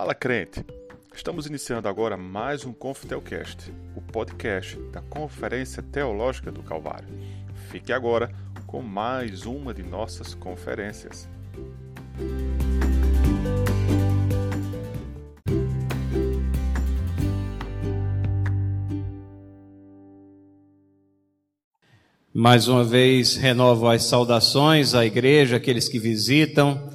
Fala crente! Estamos iniciando agora mais um Confitelcast, o podcast da Conferência Teológica do Calvário. Fique agora com mais uma de nossas conferências. Mais uma vez, renovo as saudações à igreja, aqueles que visitam,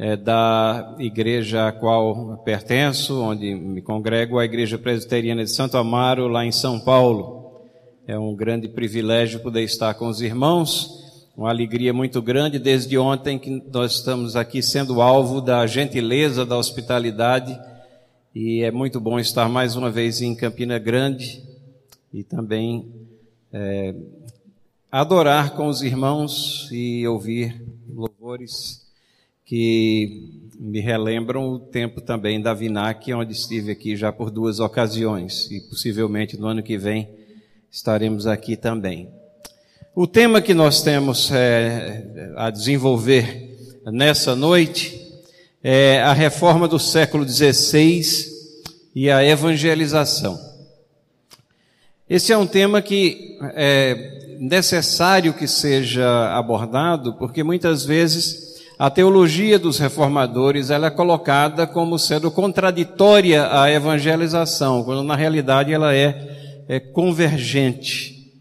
é, da igreja a qual pertenço, onde me congrego, a Igreja Presbiteriana de Santo Amaro, lá em São Paulo. É um grande privilégio poder estar com os irmãos, uma alegria muito grande desde ontem que nós estamos aqui sendo alvo da gentileza, da hospitalidade, e é muito bom estar mais uma vez em Campina Grande e também é, adorar com os irmãos e ouvir louvores que me relembram o tempo também da Vinac, onde estive aqui já por duas ocasiões e possivelmente no ano que vem estaremos aqui também. O tema que nós temos é, a desenvolver nessa noite é a reforma do século XVI e a evangelização. Esse é um tema que é, necessário que seja abordado, porque muitas vezes a teologia dos reformadores ela é colocada como sendo contraditória à evangelização, quando na realidade ela é, é convergente.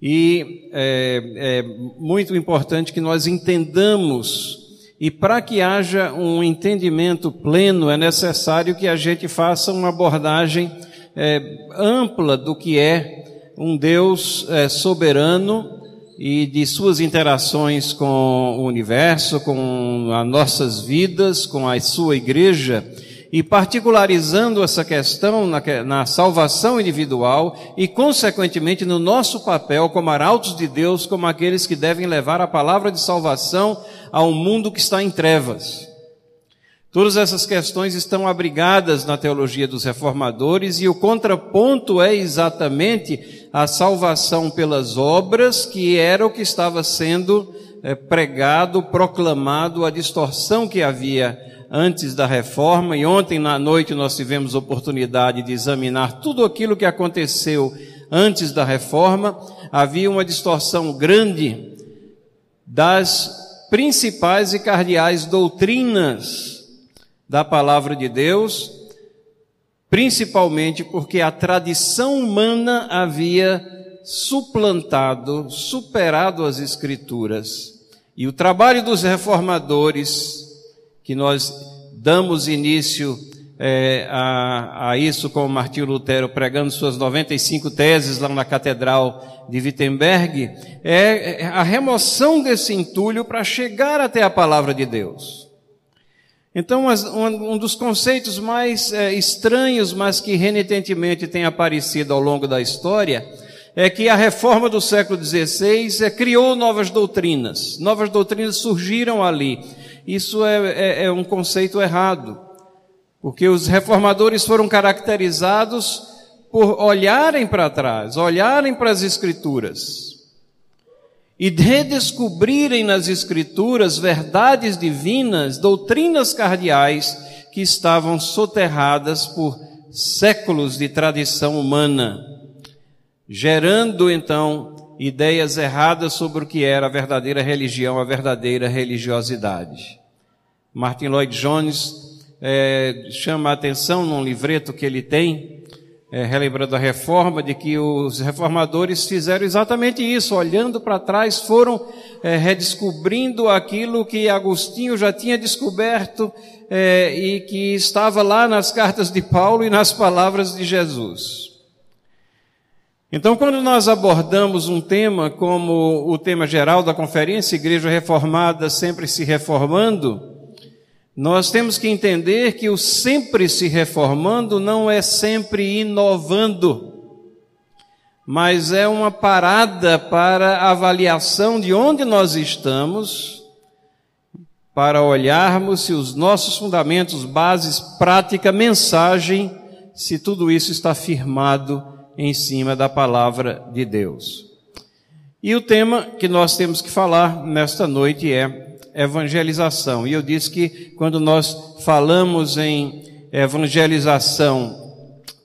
E é, é muito importante que nós entendamos e para que haja um entendimento pleno, é necessário que a gente faça uma abordagem é, ampla do que é um Deus é, soberano e de suas interações com o universo, com as nossas vidas, com a sua igreja, e particularizando essa questão na, na, salvação individual e, consequentemente, no nosso papel como arautos de Deus, como aqueles que devem levar a palavra de salvação ao mundo que está em trevas. Todas essas questões estão abrigadas na teologia dos reformadores e o contraponto é exatamente a salvação pelas obras, que era o que estava sendo é, pregado, proclamado, a distorção que havia antes da reforma. E ontem na noite nós tivemos oportunidade de examinar tudo aquilo que aconteceu antes da reforma. Havia uma distorção grande das principais e cardeais doutrinas da palavra de Deus, principalmente porque a tradição humana havia suplantado, superado as Escrituras. E o trabalho dos reformadores, que nós damos início é, a, a, isso com Martinho Lutero pregando suas 95 teses lá na Catedral de Wittenberg, é, é a remoção desse entulho para chegar até a palavra de Deus. Então, um dos conceitos mais é, estranhos, mas que renitentemente tem aparecido ao longo da história, é que a reforma do século XVI é, criou novas doutrinas. Novas doutrinas surgiram ali. Isso é, é, é um conceito errado, porque os reformadores foram caracterizados por olharem para trás, olharem para as Escrituras e redescobrirem nas Escrituras verdades divinas, doutrinas cardeais que estavam soterradas por séculos de tradição humana, gerando então ideias erradas sobre o que era a verdadeira religião, a verdadeira religiosidade. Martin Lloyd Jones é, chama a atenção num livreto que ele tem é, relembrando a reforma, de que os reformadores fizeram exatamente isso, olhando para trás, foram é, redescobrindo aquilo que Agostinho já tinha descoberto é, e que estava lá nas cartas de Paulo e nas palavras de Jesus. Então, quando nós abordamos um tema como o tema geral da conferência, Igreja Reformada sempre se reformando, nós temos que entender que o sempre se reformando não é sempre inovando, mas é uma parada para avaliação de onde nós estamos, para olharmos se os nossos fundamentos, bases, prática, mensagem, se tudo isso está firmado em cima da palavra de Deus. E o tema que nós temos que falar nesta noite é evangelização. E eu disse que quando nós falamos em evangelização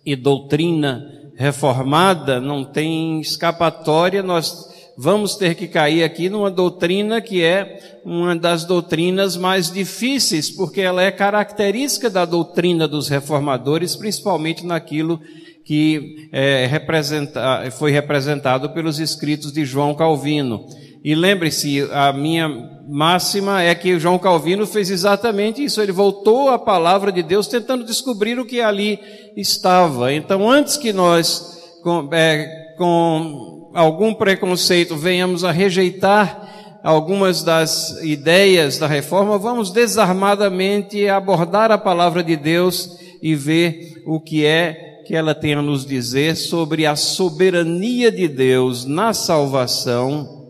e doutrina reformada, não tem escapatória, nós vamos ter que cair aqui numa doutrina que é uma das doutrinas mais difíceis, porque ela é característica da doutrina dos reformadores, principalmente naquilo que é, representa, foi representado pelos escritos de João Calvino. E lembre-se, a minha máxima é que João Calvino fez exatamente isso. Ele voltou à palavra de Deus tentando descobrir o que ali estava. Então, antes que nós, com, é, com algum preconceito, venhamos a rejeitar algumas das ideias da reforma, vamos desarmadamente abordar a palavra de Deus e ver o que é que ela tem a nos dizer sobre a soberania de Deus na salvação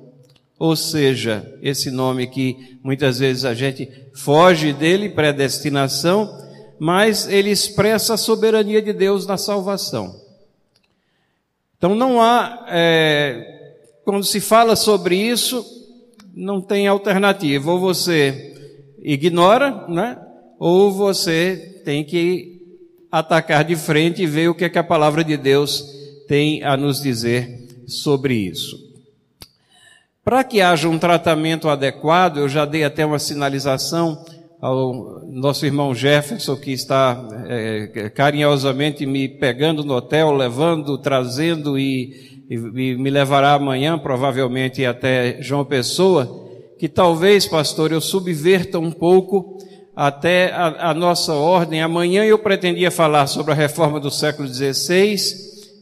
ou seja, esse nome que muitas vezes a gente foge dele, predestinação, mas ele expressa a soberania de Deus na salvação. Então não há, é, quando se fala sobre isso, não tem alternativa. Ou você ignora, né? ou você tem que atacar de frente e ver o que, é que a palavra de Deus tem a nos dizer sobre isso. Para que haja um tratamento adequado, eu já dei até uma sinalização ao nosso irmão Jefferson, que está é, carinhosamente me pegando no hotel, levando, trazendo e, e, e me levará amanhã, provavelmente até João Pessoa, que talvez, pastor, eu subverta um pouco até a, a nossa ordem. Amanhã eu pretendia falar sobre a reforma do século XVI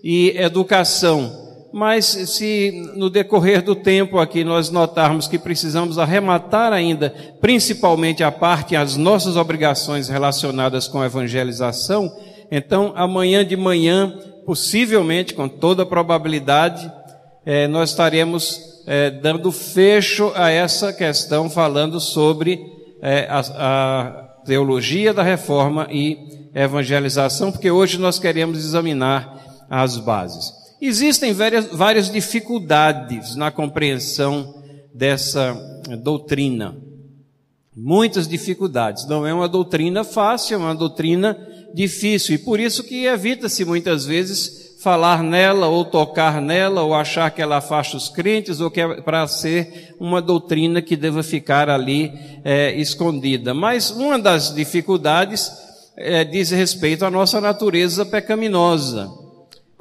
e educação mas se no decorrer do tempo aqui nós notarmos que precisamos arrematar ainda, principalmente a parte, as nossas obrigações relacionadas com a evangelização, então amanhã de manhã, possivelmente, com toda probabilidade, eh, nós estaremos eh, dando fecho a essa questão, falando sobre eh, a, a teologia da reforma e evangelização, porque hoje nós queremos examinar as bases. Existem várias, várias dificuldades na compreensão dessa doutrina. Muitas dificuldades. Não é uma doutrina fácil, é uma doutrina difícil. E por isso que evita-se muitas vezes falar nela, ou tocar nela, ou achar que ela afasta os crentes, ou que é para ser uma doutrina que deva ficar ali é, escondida. Mas uma das dificuldades é, diz respeito à nossa natureza pecaminosa.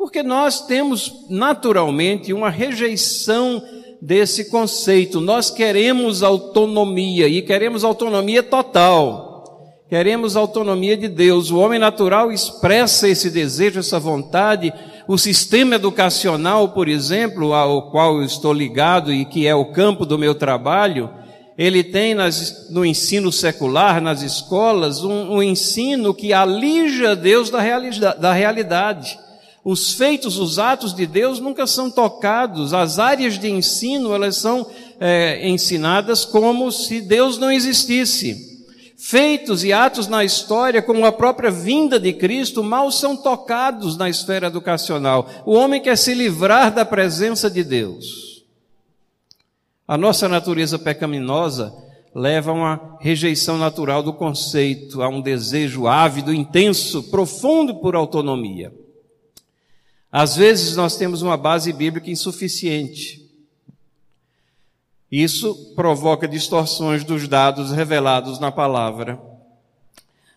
Porque nós temos naturalmente uma rejeição desse conceito. Nós queremos autonomia e queremos autonomia total. Queremos autonomia de Deus. O homem natural expressa esse desejo, essa vontade. O sistema educacional, por exemplo, ao qual eu estou ligado e que é o campo do meu trabalho, ele tem nas, no ensino secular, nas escolas, um, um ensino que alija Deus da, da realidade. Os feitos, os atos de Deus nunca são tocados. As áreas de ensino, elas são é, ensinadas como se Deus não existisse. Feitos e atos na história, como a própria vinda de Cristo, mal são tocados na esfera educacional. O homem quer se livrar da presença de Deus. A nossa natureza pecaminosa leva a uma rejeição natural do conceito, a um desejo ávido, intenso, profundo por autonomia. Às vezes nós temos uma base bíblica insuficiente. Isso provoca distorções dos dados revelados na palavra.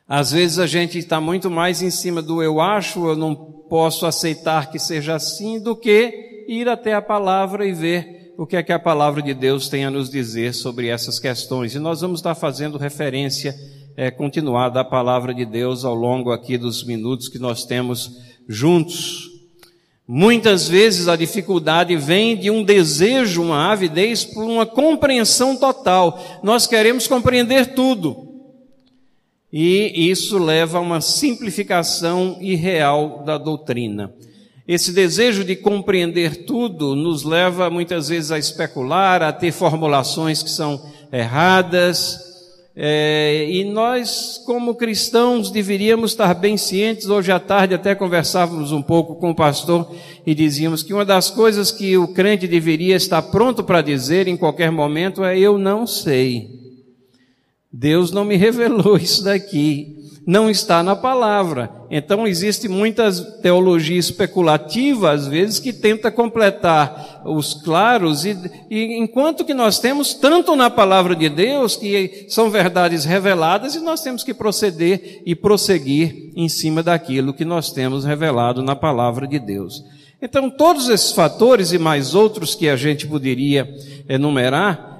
Às vezes a gente está muito mais em cima do eu acho, eu não posso aceitar que seja assim, do que ir até a palavra e ver o que é que a palavra de Deus tem a nos dizer sobre essas questões. E nós vamos estar fazendo referência é, continuada à palavra de Deus ao longo aqui dos minutos que nós temos juntos. Muitas vezes a dificuldade vem de um desejo, uma avidez por uma compreensão total. Nós queremos compreender tudo. E isso leva a uma simplificação irreal da doutrina. Esse desejo de compreender tudo nos leva muitas vezes a especular, a ter formulações que são erradas, é, e nós, como cristãos, deveríamos estar bem cientes. Hoje à tarde até conversávamos um pouco com o pastor e dizíamos que uma das coisas que o crente deveria estar pronto para dizer em qualquer momento é: Eu não sei. Deus não me revelou isso daqui. Não está na palavra. Então existe muita teologia especulativa, às vezes, que tenta completar os claros, e, e, enquanto que nós temos tanto na palavra de Deus, que são verdades reveladas, e nós temos que proceder e prosseguir em cima daquilo que nós temos revelado na palavra de Deus. Então, todos esses fatores e mais outros que a gente poderia enumerar,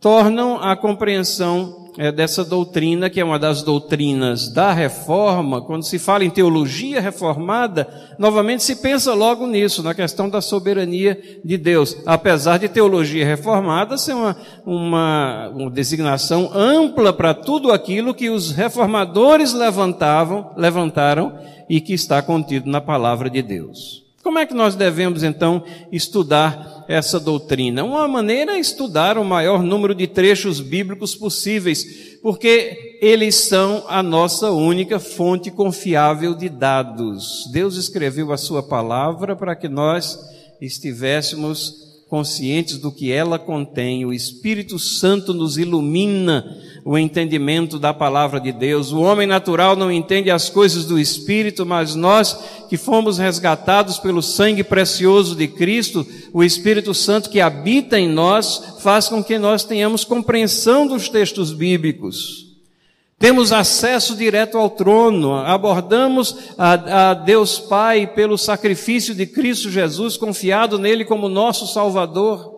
tornam a compreensão é, dessa doutrina, que é uma das doutrinas da reforma, quando se fala em teologia reformada, novamente se pensa logo nisso, na questão da soberania de Deus. Apesar de teologia reformada ser uma, uma, uma designação ampla para tudo aquilo que os reformadores levantavam, levantaram e que está contido na palavra de Deus. Como é que nós devemos então estudar essa doutrina? Uma maneira é estudar o maior número de trechos bíblicos possíveis, porque eles são a nossa única fonte confiável de dados. Deus escreveu a sua palavra para que nós estivéssemos conscientes do que ela contém. O Espírito Santo nos ilumina o entendimento da palavra de Deus. O homem natural não entende as coisas do Espírito, mas nós que fomos resgatados pelo sangue precioso de Cristo, o Espírito Santo que habita em nós, faz com que nós tenhamos compreensão dos textos bíblicos. Temos acesso direto ao trono, abordamos a, a, Deus Pai pelo sacrifício de Cristo Jesus, confiado nele como nosso Salvador.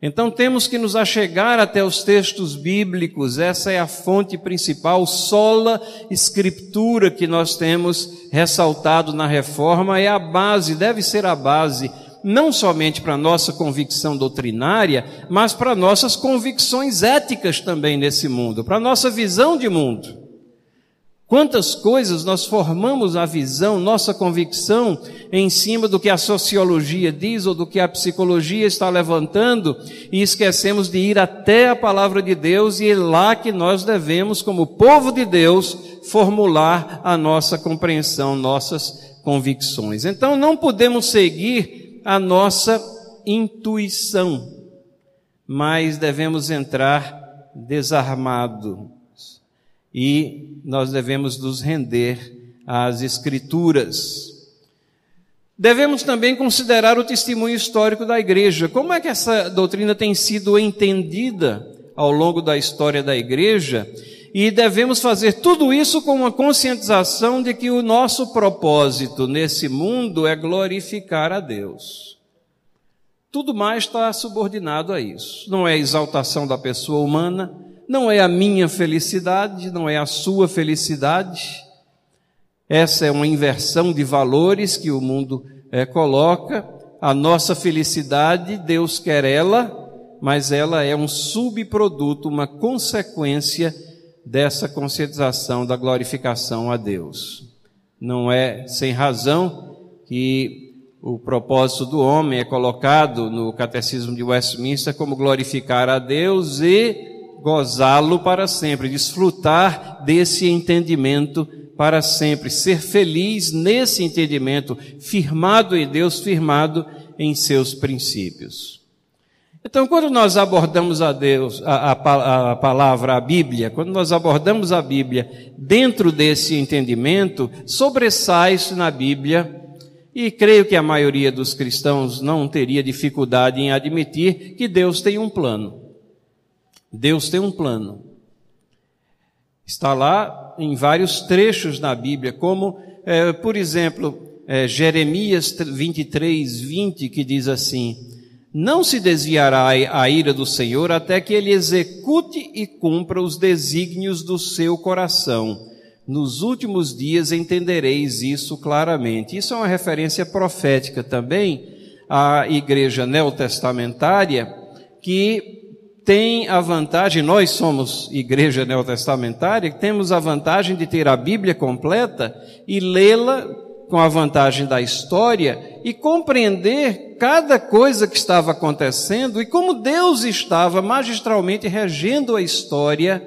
Então temos que nos achegar até os textos bíblicos, essa é a fonte principal, sola escritura que nós temos ressaltado na reforma, é a base, deve ser a base, não somente para nossa convicção doutrinária, mas para nossas convicções éticas também nesse mundo, para nossa visão de mundo. Quantas coisas nós formamos a visão, nossa convicção em cima do que a sociologia diz ou do que a psicologia está levantando e esquecemos de ir até a palavra de Deus e é lá que nós devemos, como povo de Deus, formular a nossa compreensão, nossas convicções. Então não podemos seguir a nossa intuição, mas devemos entrar desarmado e nós devemos nos render às Escrituras. Devemos também considerar o testemunho histórico da igreja. Como é que essa doutrina tem sido entendida ao longo da história da igreja? E devemos fazer tudo isso com uma conscientização de que o nosso propósito nesse mundo é glorificar a Deus. Tudo mais está subordinado a isso. Não é a exaltação da pessoa humana, não é a minha felicidade, não é a sua felicidade. Essa é uma inversão de valores que o mundo é, coloca. A nossa felicidade, Deus quer ela, mas ela é um subproduto, uma consequência dessa conscientização da glorificação a Deus. Não é sem razão que o propósito do homem é colocado no Catecismo de Westminster como glorificar a Deus e gozá-lo para sempre, desfrutar desse entendimento para sempre, ser feliz nesse entendimento, firmado em Deus, firmado em seus princípios. Então, quando nós abordamos a Deus, a, a, a palavra, a Bíblia, quando nós abordamos a Bíblia dentro desse entendimento, sobressai-se na Bíblia e creio que a maioria dos cristãos não teria dificuldade em admitir que Deus tem um plano. Deus tem um plano. Está lá em vários trechos na Bíblia, como, é, por exemplo, é, Jeremias 23, 20, que diz assim: Não se desviará a ira do Senhor até que ele execute e cumpra os desígnios do seu coração. Nos últimos dias entendereis isso claramente. Isso é uma referência profética também à igreja neotestamentária, que tem a vantagem, nós somos igreja neotestamentária, temos a vantagem de ter a Bíblia completa e lê-la com a vantagem da história e compreender cada coisa que estava acontecendo e como Deus estava magistralmente regendo a história,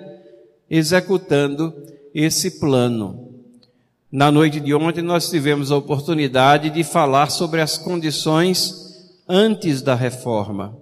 executando esse plano. Na noite de ontem nós tivemos a oportunidade de falar sobre as condições antes da reforma.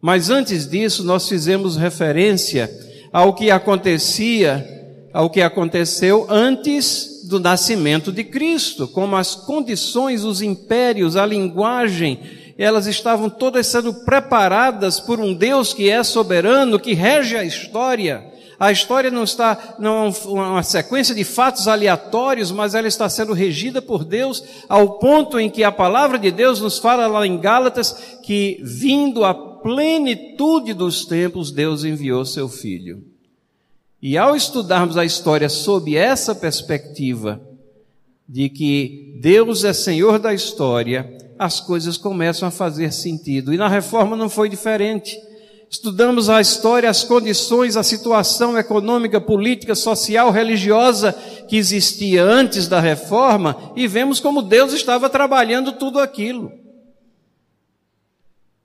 Mas antes disso, nós fizemos referência ao que acontecia ao que aconteceu antes do nascimento de Cristo, como as condições, os impérios, a linguagem, elas estavam todas sendo preparadas por um Deus que é soberano, que rege a história. A história não está não é uma sequência de fatos aleatórios, mas ela está sendo regida por Deus ao ponto em que a palavra de Deus nos fala lá em Gálatas que vindo a plenitude dos tempos Deus enviou seu filho. E ao estudarmos a história sob essa perspectiva de que Deus é Senhor da história, as coisas começam a fazer sentido. E na reforma não foi diferente. Estudamos a história, as condições, a situação econômica, política, social, religiosa que existia antes da reforma e vemos como Deus estava trabalhando tudo aquilo.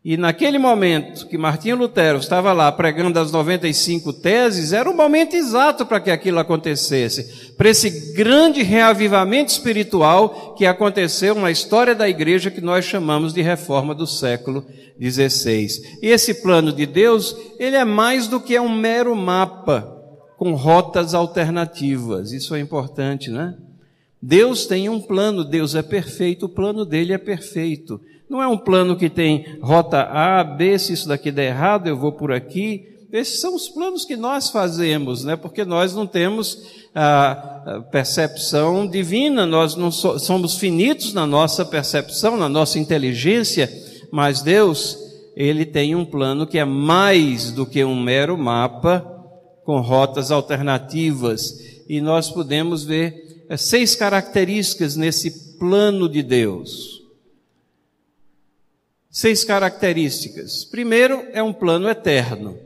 E naquele momento que Martinho Lutero estava lá pregando as 95 teses, era o momento exato para que aquilo acontecesse, para esse grande reavivamento espiritual que aconteceu na história da igreja que nós chamamos de reforma do século XVI. E esse plano de Deus, ele é mais do que um mero mapa com rotas alternativas. Isso é importante, né? Deus tem um plano, Deus é perfeito, o plano dele é perfeito. Não é um plano que tem rota A, B, se isso daqui der errado, eu vou por aqui. Esses são os planos que nós fazemos, né? Porque nós não temos a percepção divina, nós não so, somos finitos na nossa percepção, na nossa inteligência, mas Deus, ele tem um plano que é mais do que um mero mapa com rotas alternativas, e nós podemos ver é, seis características nesse plano de Deus. Seis características. Primeiro, é um plano eterno.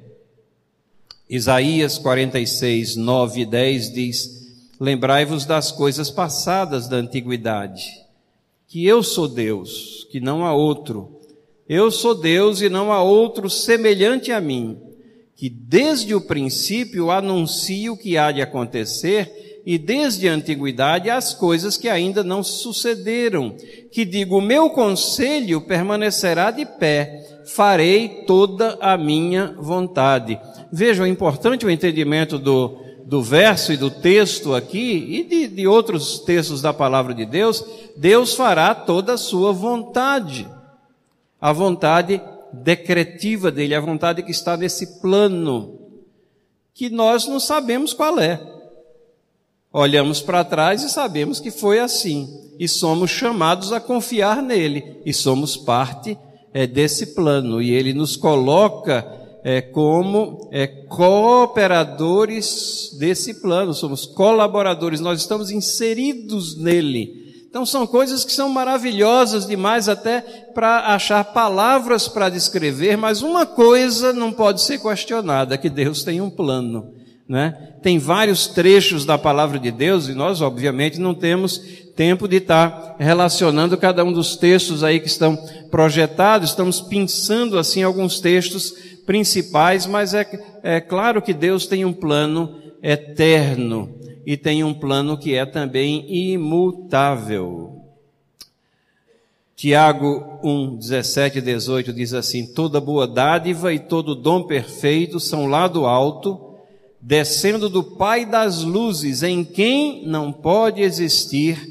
Isaías 46, 9 e 10 diz: Lembrai-vos das coisas passadas da antiguidade, que eu sou Deus, que não há outro. Eu sou Deus e não há outro semelhante a mim, que desde o princípio anuncio o que há de acontecer e desde a antiguidade as coisas que ainda não sucederam, que digo, meu conselho permanecerá de pé, farei toda a minha vontade. Vejam, é importante o entendimento do, do verso e do texto aqui, e de, de outros textos da palavra de Deus, Deus fará toda a sua vontade. A vontade decretiva dele, a vontade que está nesse plano, que nós não sabemos qual é. Olhamos para trás e sabemos que foi assim. E somos chamados a confiar nele. E somos parte é, desse plano. E ele nos coloca é, como é, cooperadores desse plano. Somos colaboradores. Nós estamos inseridos nele. Então são coisas que são maravilhosas demais até para achar palavras para descrever, mas uma coisa não pode ser questionada, que Deus tem um plano. Né? Tem vários trechos da palavra de Deus e nós, obviamente, não temos tempo de estar relacionando cada um dos textos aí que estão projetados. Estamos pensando assim alguns textos principais, mas é, é claro que Deus tem um plano eterno e tem um plano que é também imutável. Tiago 1, 17 e 18 diz assim: Toda boa dádiva e todo dom perfeito são lá do alto descendo do Pai das luzes, em quem não pode existir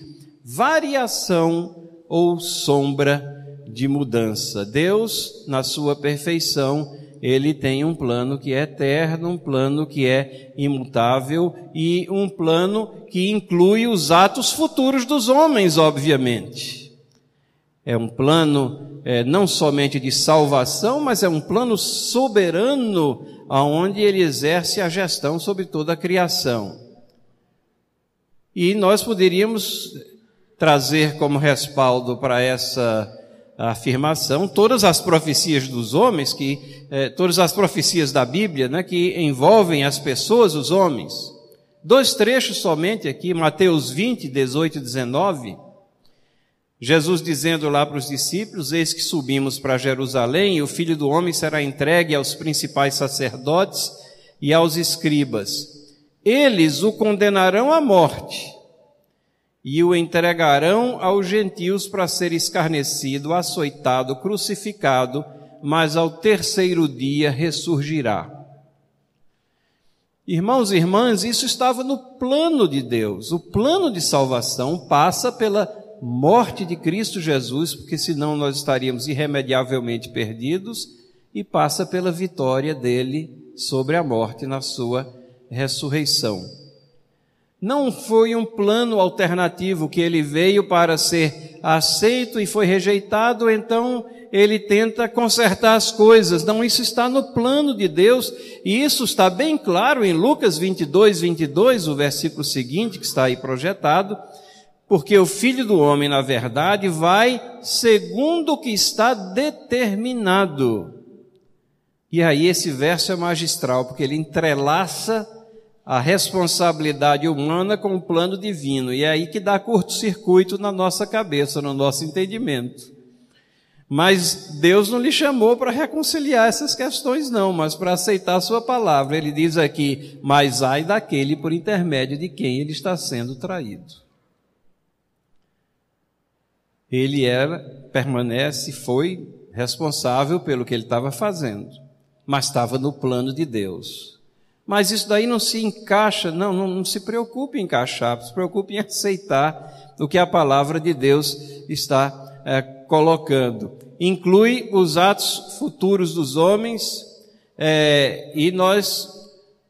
variação ou sombra de mudança. Deus, na sua perfeição, ele tem um plano que é eterno, um plano que é imutável e um plano que inclui os atos futuros dos homens, obviamente. É um plano é, não somente de salvação, mas é um plano soberano aonde ele exerce a gestão sobre toda a criação. E nós poderíamos trazer como respaldo para essa afirmação todas as profecias dos homens, que eh, todas as profecias da Bíblia, né, que envolvem as pessoas, os homens. Dois trechos somente aqui, Mateus 20, 18 e 19. Jesus dizendo lá para os discípulos: Eis que subimos para Jerusalém, e o filho do homem será entregue aos principais sacerdotes e aos escribas. Eles o condenarão à morte e o entregarão aos gentios para ser escarnecido, açoitado, crucificado, mas ao terceiro dia ressurgirá. Irmãos e irmãs, isso estava no plano de Deus. O plano de salvação passa pela morte de Cristo Jesus, porque senão nós estaríamos irremediavelmente perdidos, e passa pela vitória dele sobre a morte na sua ressurreição. Não foi um plano alternativo que ele veio para ser aceito e foi rejeitado, então ele tenta consertar as coisas. Não, isso está no plano de Deus, e isso está bem claro em Lucas 22, 22, o versículo seguinte, que está aí projetado, porque o Filho do Homem, na verdade, vai segundo o que está determinado. E aí esse verso é magistral, porque ele entrelaça a responsabilidade humana com o plano divino, e é aí que dá curto-circuito na nossa cabeça, no nosso entendimento. Mas Deus não lhe chamou para reconciliar essas questões, não, mas para aceitar a sua palavra. Ele diz aqui: Mas ai daquele por intermédio de quem ele está sendo traído. Ele era, permanece, foi responsável pelo que ele estava fazendo, mas estava no plano de Deus. Mas isso daí não se encaixa, não, não, não se preocupe em encaixar, se preocupe em aceitar o que a palavra de Deus está é, colocando inclui os atos futuros dos homens, é, e nós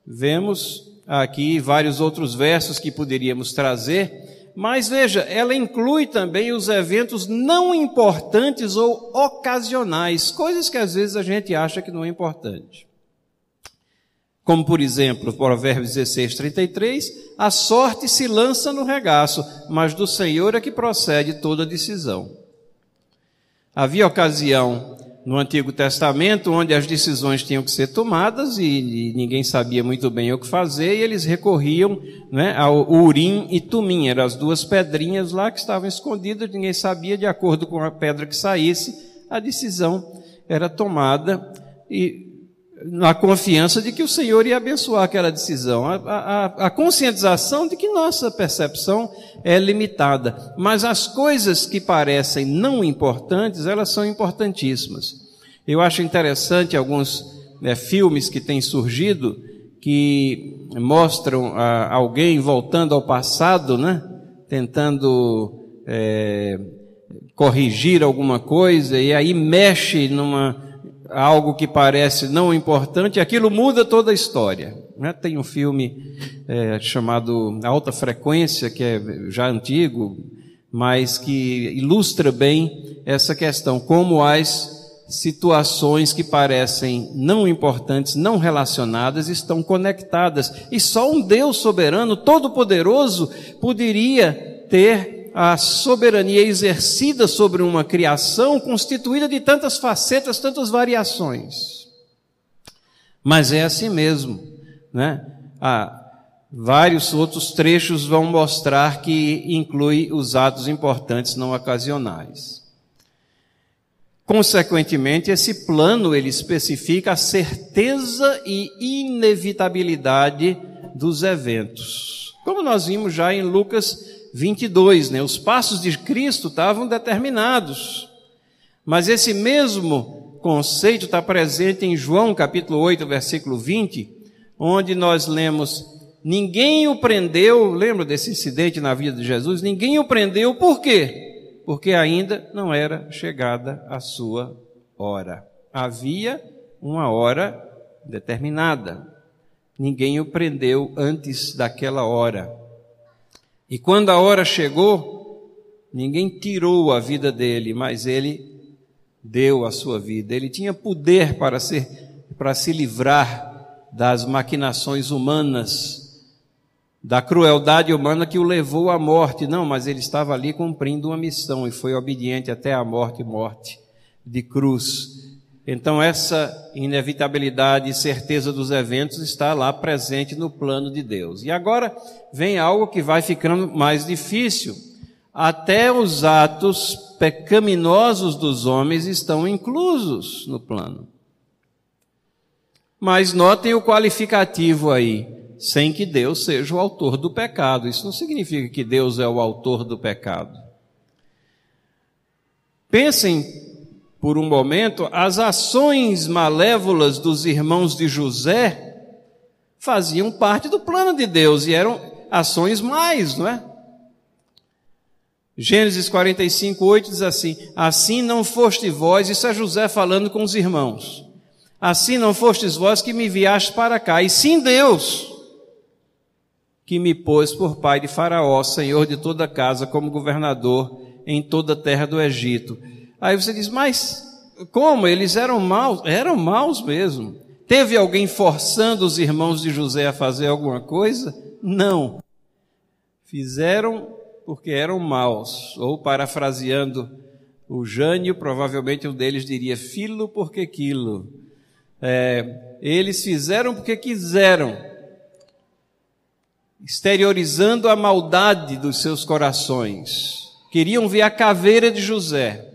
vemos aqui vários outros versos que poderíamos trazer, mas veja, ela inclui também os eventos não importantes ou ocasionais, coisas que às vezes a gente acha que não é importante. Como, por exemplo, Provérbios 16, 33, a sorte se lança no regaço, mas do Senhor é que procede toda decisão. Havia ocasião no Antigo Testamento onde as decisões tinham que ser tomadas e, e ninguém sabia muito bem o que fazer e eles recorriam né, ao Urim e Tumim, eram as duas pedrinhas lá que estavam escondidas, ninguém sabia, de acordo com a pedra que saísse, a decisão era tomada e na confiança de que o Senhor ia abençoar aquela decisão, a, a, a, conscientização de que nossa percepção é limitada, mas as coisas que parecem não importantes, elas são importantíssimas. Eu acho interessante alguns né, filmes que têm surgido que mostram a, alguém voltando ao passado, né, tentando é, corrigir alguma coisa e aí mexe numa algo que parece não importante, aquilo muda toda a história. Né? Tem um filme é, chamado Alta Frequência, que é já antigo, mas que ilustra bem essa questão, como as situações que parecem não importantes, não relacionadas, estão conectadas. E só um Deus soberano, todo-poderoso, poderia ter a soberania exercida sobre uma criação constituída de tantas facetas, tantas variações. Mas é assim mesmo, né? Ah, vários outros trechos vão mostrar que inclui os atos importantes não ocasionais. Consequentemente, esse plano ele especifica a certeza e inevitabilidade dos eventos. Como nós vimos já em Lucas 22, né? Os passos de Cristo estavam determinados. Mas esse mesmo conceito está presente em João capítulo 8, versículo 20, onde nós lemos: Ninguém o prendeu, lembra desse incidente na vida de Jesus? Ninguém o prendeu, por quê? Porque ainda não era chegada a sua hora. Havia uma hora determinada. Ninguém o prendeu antes daquela hora. E quando a hora chegou, ninguém tirou a vida dele, mas ele deu a sua vida. Ele tinha poder para para se livrar das maquinações humanas, da crueldade humana que o levou à morte. Não, mas ele estava ali cumprindo uma missão e foi obediente até a morte, morte de cruz. Então, essa inevitabilidade e certeza dos eventos está lá presente no plano de Deus. E agora vem algo que vai ficando mais difícil. Até os atos pecaminosos dos homens estão inclusos no plano. Mas notem o qualificativo aí, sem que Deus seja o autor do pecado. Isso não significa que Deus é o autor do pecado. Pensem por um momento, as ações malévolas dos irmãos de José faziam parte do plano de Deus e eram ações mais, não é? Gênesis 45, 8 diz assim: Assim não foste vós, isso é José falando com os irmãos. Assim não fostes vós que me enviaste para cá, e sim Deus, que me pôs por pai de Faraó, senhor de toda a casa, como governador em toda a terra do Egito. Aí você diz, mas como? Eles eram maus? Eram maus mesmo. Teve alguém forçando os irmãos de José a fazer alguma coisa? Não. Fizeram porque eram maus. Ou parafraseando o Jânio, provavelmente um deles diria filo porque quilo. É, eles fizeram porque quiseram, exteriorizando a maldade dos seus corações. Queriam ver a caveira de José.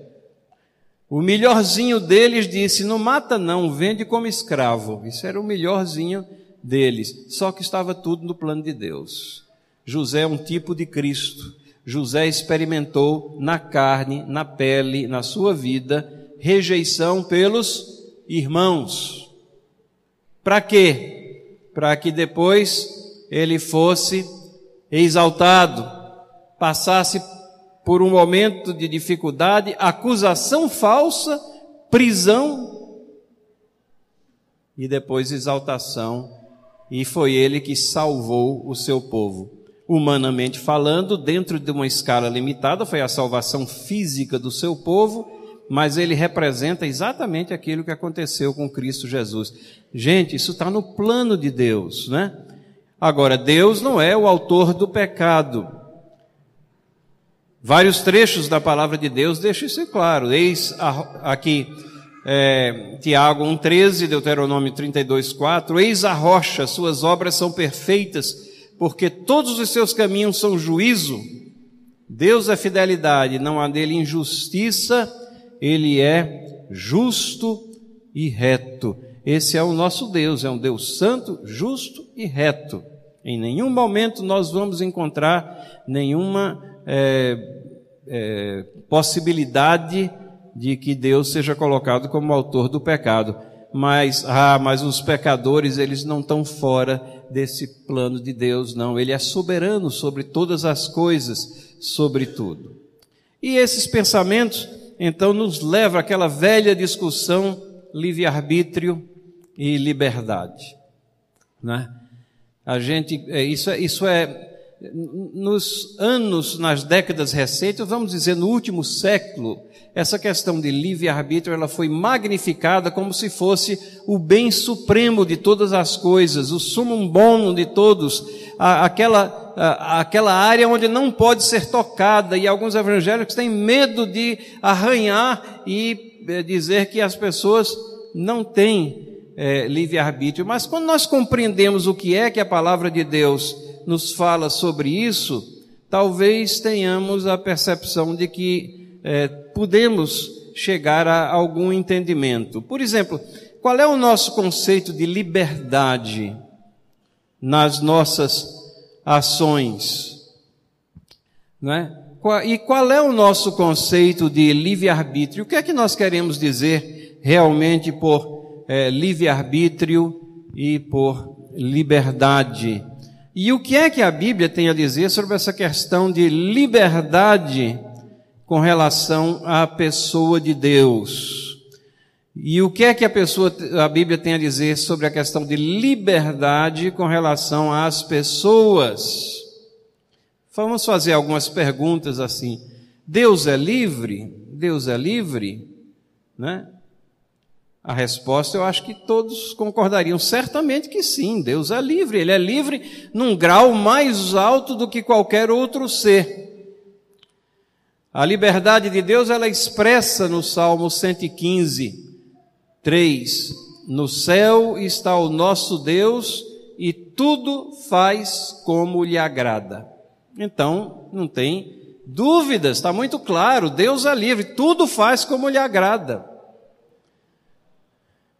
O melhorzinho deles disse: Não mata, não, vende como escravo. Isso era o melhorzinho deles. Só que estava tudo no plano de Deus. José é um tipo de Cristo. José experimentou na carne, na pele, na sua vida, rejeição pelos irmãos. Para quê? Para que depois ele fosse exaltado, passasse por um momento de dificuldade, acusação falsa, prisão e depois exaltação. E foi ele que salvou o seu povo. Humanamente falando, dentro de uma escala limitada, foi a salvação física do seu povo, mas ele representa exatamente aquilo que aconteceu com Cristo Jesus. Gente, isso está no plano de Deus, né? Agora, Deus não é o autor do pecado. Vários trechos da palavra de Deus deixam isso claro. Eis aqui é, Tiago 1,13, Deuteronômio 32,4. Eis a rocha, suas obras são perfeitas, porque todos os seus caminhos são juízo. Deus é fidelidade, não há nele injustiça, ele é justo e reto. Esse é o nosso Deus, é um Deus santo, justo e reto. Em nenhum momento nós vamos encontrar nenhuma é, é, possibilidade de que Deus seja colocado como autor do pecado. Mas, ah, mas os pecadores, eles não estão fora desse plano de Deus, não. Ele é soberano sobre todas as coisas, sobre tudo. E esses pensamentos, então, nos levam àquela velha discussão livre-arbítrio e liberdade. Né? A gente, é, isso é, isso é nos anos, nas décadas recentes, vamos dizer no último século, essa questão de livre-arbítrio ela foi magnificada como se fosse o bem supremo de todas as coisas, o sumum bonum de todos, aquela, aquela área onde não pode ser tocada, e alguns evangélicos têm medo de arranhar e eh, dizer que as pessoas não têm é, livre-arbítrio. Mas quando nós compreendemos o que é que a palavra de Deus nos fala sobre isso, talvez tenhamos a percepção de que é, podemos chegar a algum entendimento. Por exemplo, qual é o nosso conceito de liberdade nas nossas ações? Não é? E qual é o nosso conceito de livre-arbítrio? O que é que nós queremos dizer realmente por é, livre-arbítrio e por liberdade? E o que é que a Bíblia tem a dizer sobre essa questão de liberdade com relação à pessoa de Deus? E o que é que a pessoa, a Bíblia tem a dizer sobre a questão de liberdade com relação às pessoas? Vamos fazer algumas perguntas assim. Deus é livre? Deus é livre? Né? A resposta eu acho que todos concordariam certamente que sim, Deus é livre, ele é livre num grau mais alto do que qualquer outro ser. A liberdade de Deus ela é expressa no Salmo 115, 3. No céu está o nosso Deus e tudo faz como lhe agrada. Então, não tem dúvidas, está muito claro, Deus é livre, tudo faz como lhe agrada.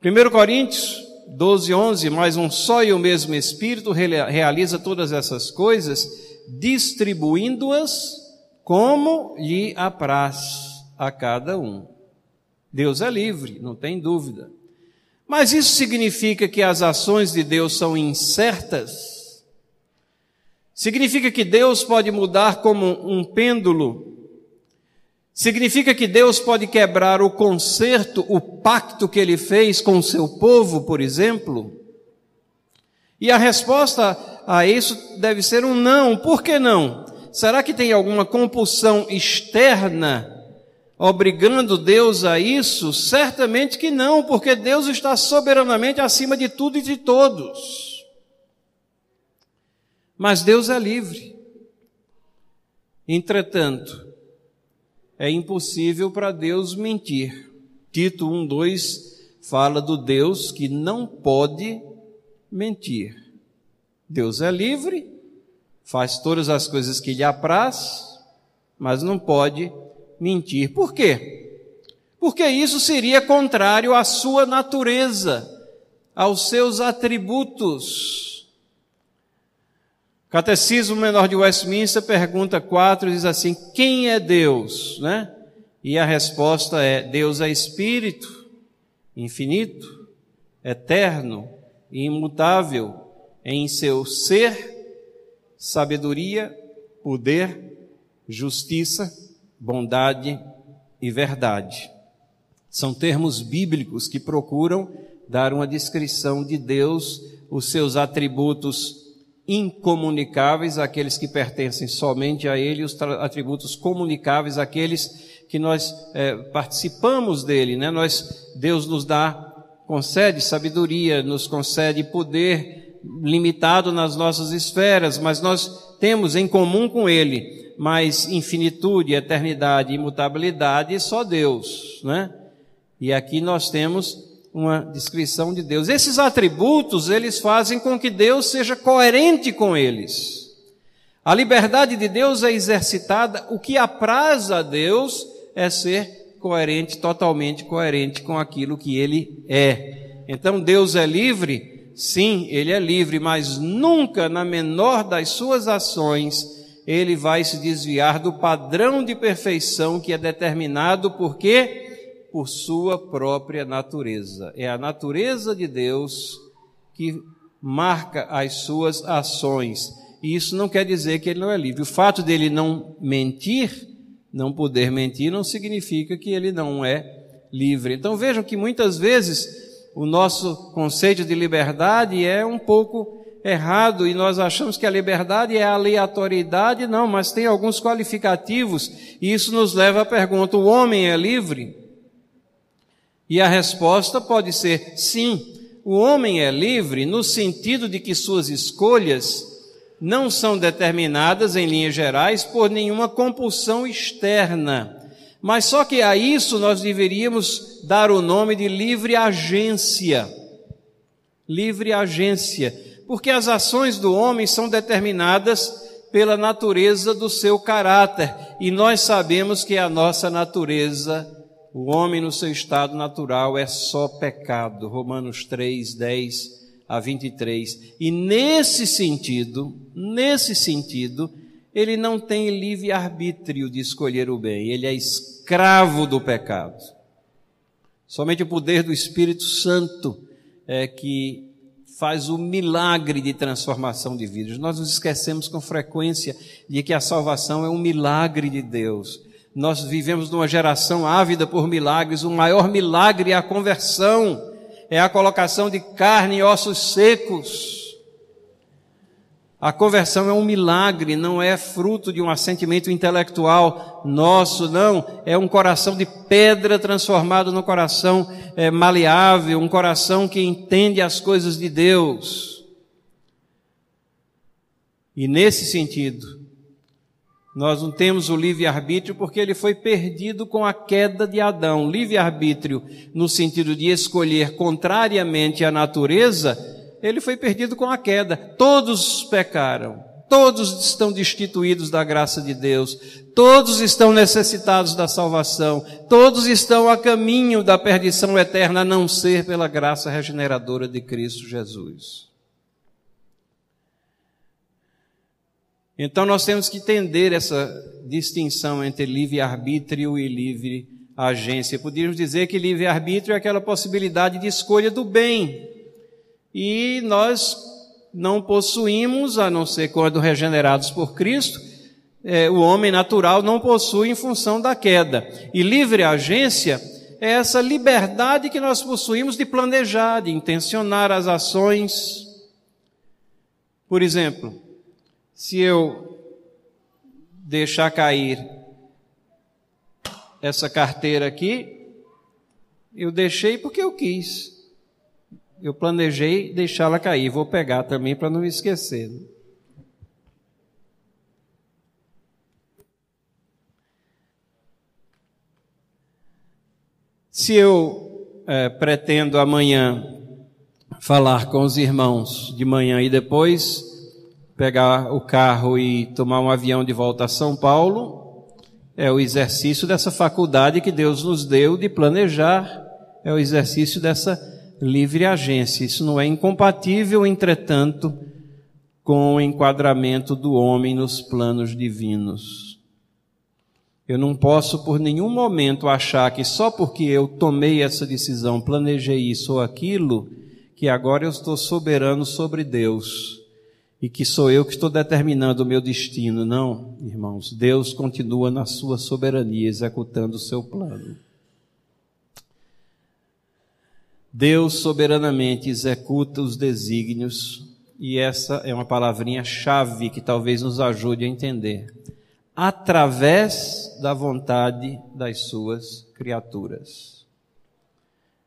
1 Coríntios 12, 11, mas um só e o mesmo Espírito realiza todas essas coisas, distribuindo-as como lhe apraz a cada um. Deus é livre, não tem dúvida. Mas isso significa que as ações de Deus são incertas? Significa que Deus pode mudar como um pêndulo? Significa que Deus pode quebrar o concerto, o pacto que ele fez com o seu povo, por exemplo? E a resposta a isso deve ser um não. Por que não? Será que tem alguma compulsão externa obrigando Deus a isso? Certamente que não, porque Deus está soberanamente acima de tudo e de todos. Mas Deus é livre. Entretanto, é impossível para Deus mentir. Tito 1:2 fala do Deus que não pode mentir. Deus é livre, faz todas as coisas que lhe apraz, mas não pode mentir. Por quê? Porque isso seria contrário à sua natureza, aos seus atributos. Catecismo Menor de Westminster pergunta 4 diz assim: Quem é Deus? Né? E a resposta é: Deus é espírito, infinito, eterno e imutável em seu ser, sabedoria, poder, justiça bondade e verdade. São termos bíblicos que procuram dar uma descrição de Deus, os seus atributos incomunicáveis, aqueles que pertencem somente a Ele, os atributos comunicáveis, aqueles que nós é, participamos dele, né? Nós, Deus nos dá, concede sabedoria, nos concede poder limitado nas nossas esferas, mas nós temos em comum com Ele mas infinitude, eternidade, imutabilidade, só Deus, né? E aqui nós temos uma descrição de Deus. Esses atributos, eles fazem com que Deus seja coerente com eles. A liberdade de Deus é exercitada, o que apraz a Deus é ser coerente, totalmente coerente com aquilo que ele é. Então Deus é livre? Sim, ele é livre, mas nunca na menor das suas ações ele vai se desviar do padrão de perfeição que é determinado por quê? Por sua própria natureza. É a natureza de Deus que marca as suas ações. E isso não quer dizer que ele não é livre. O fato dele não mentir, não poder mentir, não significa que ele não é livre. Então vejam que muitas vezes o nosso conceito de liberdade é um pouco errado e nós achamos que a liberdade é aleatoriedade, não, mas tem alguns qualificativos e isso nos leva à pergunta: o homem é livre? E a resposta pode ser sim. O homem é livre no sentido de que suas escolhas não são determinadas em linhas gerais por nenhuma compulsão externa. Mas só que a isso nós deveríamos dar o nome de livre agência. Livre agência porque as ações do homem são determinadas pela natureza do seu caráter, e nós sabemos que a nossa natureza, o homem no seu estado natural, é só pecado. Romanos 3, 10 a 23. E nesse sentido, nesse sentido, ele não tem livre arbítrio de escolher o bem, ele é escravo do pecado. Somente o poder do Espírito Santo é que faz o milagre de transformação de vidas. Nós nos esquecemos com frequência de que a salvação é um milagre de Deus. Nós vivemos numa geração ávida por milagres. O maior milagre é a conversão, é a colocação de carne e ossos secos. A conversão é um milagre, não é fruto de um assentimento intelectual nosso, não. É um coração de pedra transformado num coração é, maleável, um coração que entende as coisas de Deus. E nesse sentido, nós não temos o livre-arbítrio porque ele foi perdido com a queda de Adão. Livre-arbítrio, no sentido de escolher contrariamente à natureza, ele foi perdido com a queda. Todos pecaram. Todos estão destituídos da graça de Deus. Todos estão necessitados da salvação. Todos estão a caminho da perdição eterna, a não ser pela graça regeneradora de Cristo Jesus. Então nós temos que entender essa distinção entre livre-arbítrio e livre agência. Podíamos dizer que livre-arbítrio é aquela possibilidade de escolha do bem. E nós não possuímos, a não ser quando regenerados por Cristo, é, o homem natural não possui em função da queda. E livre agência é essa liberdade que nós possuímos de planejar, de intencionar as ações. Por exemplo, se eu deixar cair essa carteira aqui, eu deixei porque eu quis. Eu planejei deixá-la cair. Vou pegar também para não me esquecer. Se eu é, pretendo amanhã falar com os irmãos de manhã e depois pegar o carro e tomar um avião de volta a São Paulo, é o exercício dessa faculdade que Deus nos deu de planejar, é o exercício dessa livre agência. Isso não é incompatível, entretanto, com o enquadramento do homem nos planos divinos. Eu não posso por nenhum momento achar que só porque eu tomei essa decisão, planejei isso ou aquilo, que agora eu estou soberano sobre Deus e que sou eu que estou determinando o meu destino. Não, irmãos, Deus continua na sua soberania executando o seu plano. Deus soberanamente executa os desígnios e essa é uma palavrinha chave que talvez nos ajude a entender através da vontade das suas criaturas.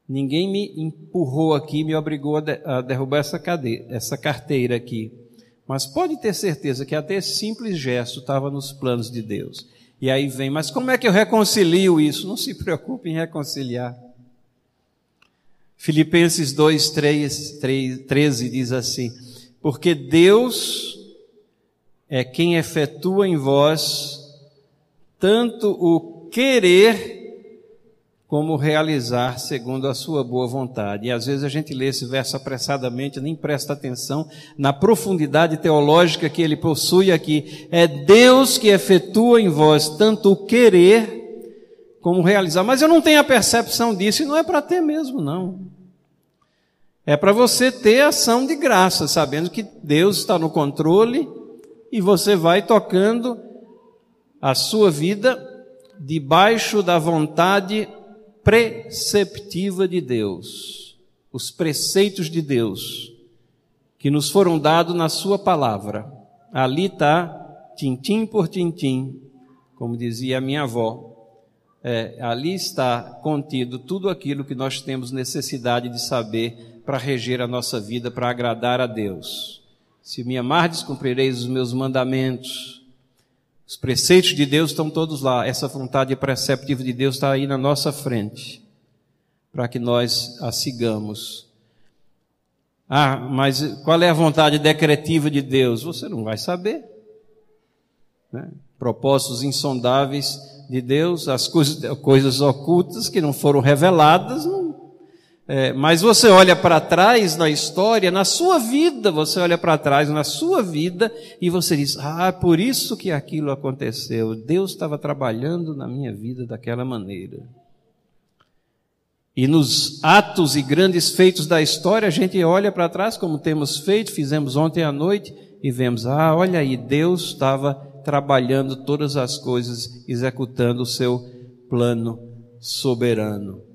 Ninguém me empurrou aqui, me obrigou a, derrubar essa, cadeira, essa carteira aqui. Mas pode ter certeza que até esse simples gesto estava nos planos de Deus. E aí vem, mas como é que eu reconcilio isso? Não se preocupe em reconciliar. Filipenses 2, 3, 3, 13 diz assim: Porque Deus é quem efetua em vós tanto o querer como realizar segundo a sua boa vontade. E às vezes a gente lê esse verso apressadamente, nem presta atenção na profundidade teológica que ele possui aqui. É Deus que efetua em vós tanto o querer como realizar. Mas eu não tenho a percepção disso e não é para ter mesmo, não. É para você ter ação de graça, sabendo que Deus está no controle e você vai tocando a sua vida debaixo da vontade preceptiva de Deus, os preceitos de Deus que nos foram dados na sua palavra. Ali está, tintim por tintim, como dizia a minha avó, é, ali está contido tudo aquilo que nós temos necessidade de saber para reger a nossa vida, para agradar a Deus. Se me amardes, cumprireis os meus mandamentos. Os preceitos de Deus estão todos lá. Essa vontade preceptiva de Deus está aí na nossa frente, para que nós a sigamos. Ah, mas qual é a vontade decretiva de Deus? Você não vai saber. Né? Propósitos insondáveis de Deus, as coisas, coisas ocultas que não foram reveladas, não é, mas você olha para trás na história, na sua vida, você olha para trás na sua vida e você diz: Ah, por isso que aquilo aconteceu. Deus estava trabalhando na minha vida daquela maneira. E nos atos e grandes feitos da história, a gente olha para trás, como temos feito, fizemos ontem à noite, e vemos: Ah, olha aí, Deus estava trabalhando todas as coisas, executando o seu plano soberano.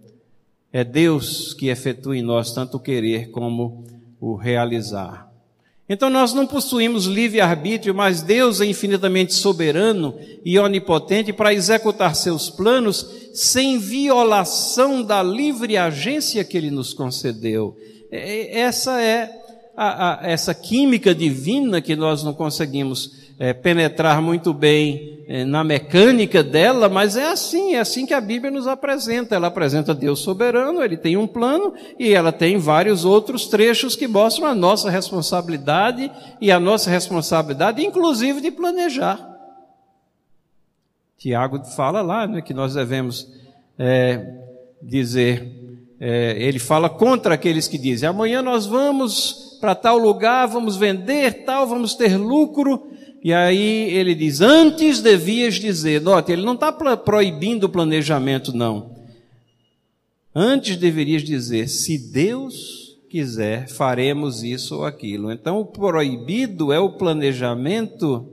É Deus que efetua em nós tanto o querer como o realizar. Então nós não possuímos livre-arbítrio, mas Deus é infinitamente soberano e onipotente para executar seus planos sem violação da livre agência que Ele nos concedeu. É, essa é a, a, essa química divina que nós não conseguimos é, penetrar muito bem é, na mecânica dela, mas é assim, é assim que a Bíblia nos apresenta. Ela apresenta Deus soberano, ele tem um plano e ela tem vários outros trechos que mostram a nossa responsabilidade e a nossa responsabilidade, inclusive, de planejar. Tiago fala lá né, que nós devemos é, dizer, é, ele fala contra aqueles que dizem: amanhã nós vamos para tal lugar, vamos vender tal, vamos ter lucro E aí ele diz: Antes devias dizer. Note, ele não está proibindo o planejamento, não. Antes deverias dizer: Se Deus quiser, faremos isso ou aquilo. Então, o proibido é o planejamento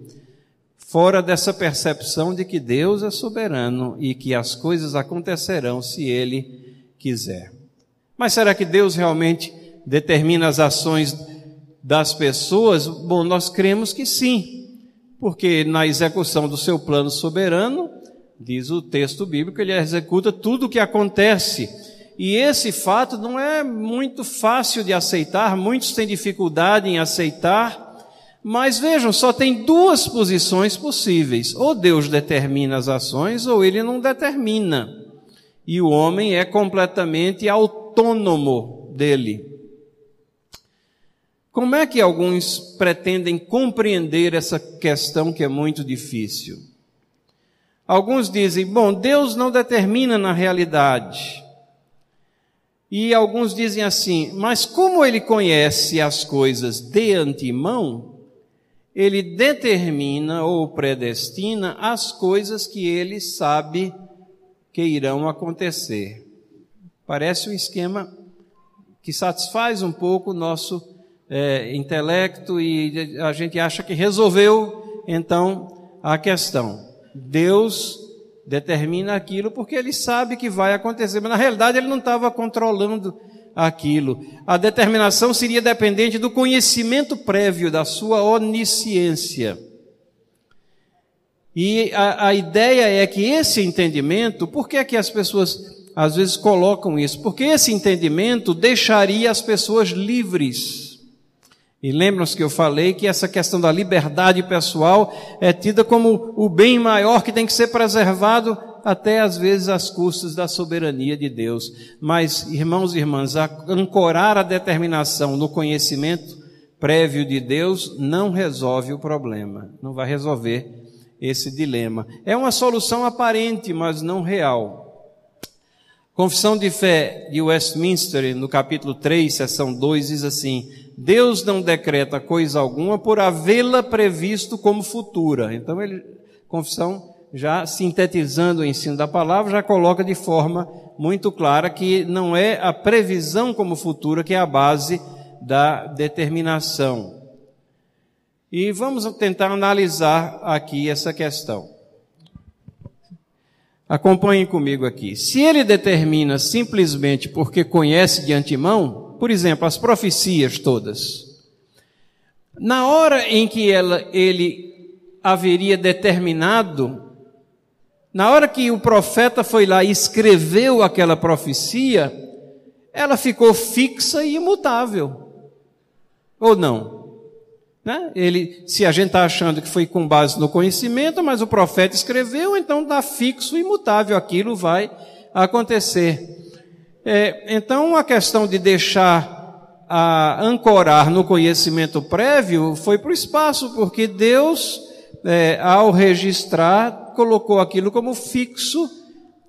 fora dessa percepção de que Deus é soberano e que as coisas acontecerão se Ele quiser. Mas será que Deus realmente determina as ações das pessoas? Bom, nós cremos que sim, porque na execução do seu plano soberano, diz o texto bíblico, ele executa tudo o que acontece. E esse fato não é muito fácil de aceitar, muitos têm dificuldade em aceitar, mas vejam, só tem duas posições possíveis: ou Deus determina as ações, ou ele não determina. E o homem é completamente autônomo dele. Como é que alguns pretendem compreender essa questão que é muito difícil? Alguns dizem, bom, Deus não determina na realidade. E alguns dizem assim, mas como ele conhece as coisas de antemão, ele determina ou predestina as coisas que ele sabe que irão acontecer. Parece um esquema que satisfaz um pouco o nosso é, intelecto e a gente acha que resolveu então a questão. Deus determina aquilo porque ele sabe que vai acontecer, mas na realidade ele não estava controlando aquilo. A determinação seria dependente do conhecimento prévio, da sua onisciência. E a, a ideia é que esse entendimento, por que é que as pessoas às vezes colocam isso? Porque esse entendimento deixaria as pessoas livres. E lembram-se que eu falei que essa questão da liberdade pessoal é tida como o bem maior que tem que ser preservado até às vezes às custas da soberania de Deus. Mas, irmãos e irmãs, ancorar a determinação no conhecimento prévio de Deus não resolve o problema, não vai resolver esse dilema. É uma solução aparente, mas não real. Confissão de Fé de Westminster, no capítulo 3, seção 2, diz assim: Deus não decreta coisa alguma por havê-la previsto como futura. Então, ele, confissão já sintetizando o ensino da palavra, já coloca de forma muito clara que não é a previsão como futura que é a base da determinação. E vamos tentar analisar aqui essa questão. Acompanhem comigo aqui. Se ele determina simplesmente porque conhece de antemão, por exemplo, as profecias todas, na hora em que ela, ele haveria determinado na hora que o profeta foi lá e escreveu aquela profecia, ela ficou fixa e imutável. Ou não? Né? Ele, se a gente está achando que foi com base no conhecimento, mas o profeta escreveu, então está fixo e imutável, aquilo vai acontecer. É, então a questão de deixar a ancorar no conhecimento prévio foi para o espaço, porque Deus, é, ao registrar, colocou aquilo como fixo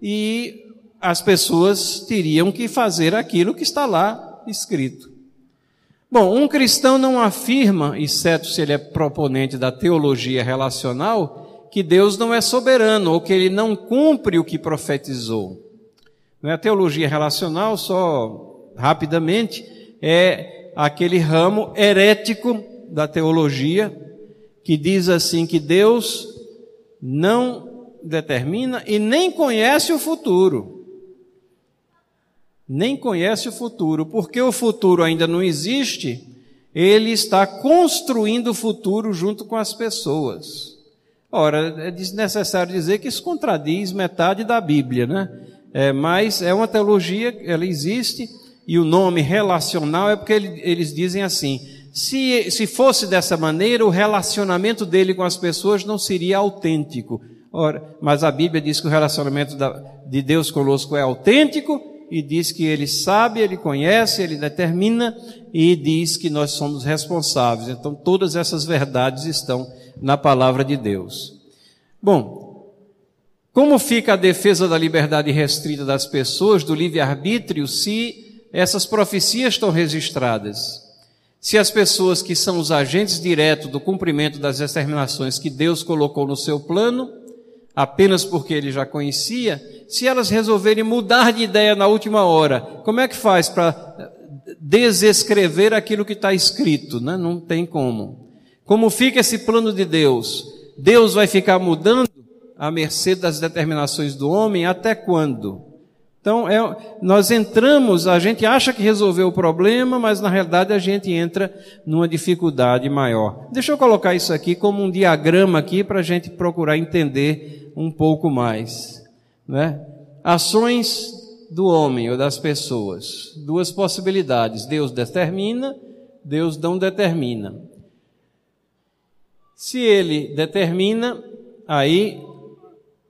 e as pessoas teriam que fazer aquilo que está lá escrito. Bom, um cristão não afirma, exceto se ele é proponente da teologia relacional, que Deus não é soberano ou que ele não cumpre o que profetizou. Não é a teologia relacional, só rapidamente, é aquele ramo herético da teologia que diz assim que Deus não determina e nem conhece o futuro. Nem conhece o futuro, porque o futuro ainda não existe, ele está construindo o futuro junto com as pessoas. Ora, é necessário dizer que isso contradiz metade da Bíblia, né? É, mas é uma teologia, ela existe, e o nome relacional é porque eles dizem assim: se, se fosse dessa maneira, o relacionamento dele com as pessoas não seria autêntico. Ora, mas a Bíblia diz que o relacionamento da, de Deus conosco é autêntico e diz que ele sabe, ele conhece, ele determina e diz que nós somos responsáveis. Então, todas essas verdades estão na palavra de Deus. Bom, como fica a defesa da liberdade restrita das pessoas, do livre-arbítrio, se essas profecias estão registradas? Se as pessoas que são os agentes diretos do cumprimento das determinações que Deus colocou no seu plano, apenas porque ele já conhecia, se elas resolverem mudar de ideia na última hora, como é que faz para desescrever aquilo que está escrito? Né? Não tem como. Como fica esse plano de Deus? Deus vai ficar mudando à mercê das determinações do homem até quando? Então, é, nós entramos, a gente acha que resolveu o problema, mas na realidade a gente entra numa dificuldade maior. Deixa eu colocar isso aqui como um diagrama aqui para a gente procurar entender um pouco mais. Né? Ações do homem ou das pessoas. Duas possibilidades. Deus determina, Deus não determina. Se ele determina, aí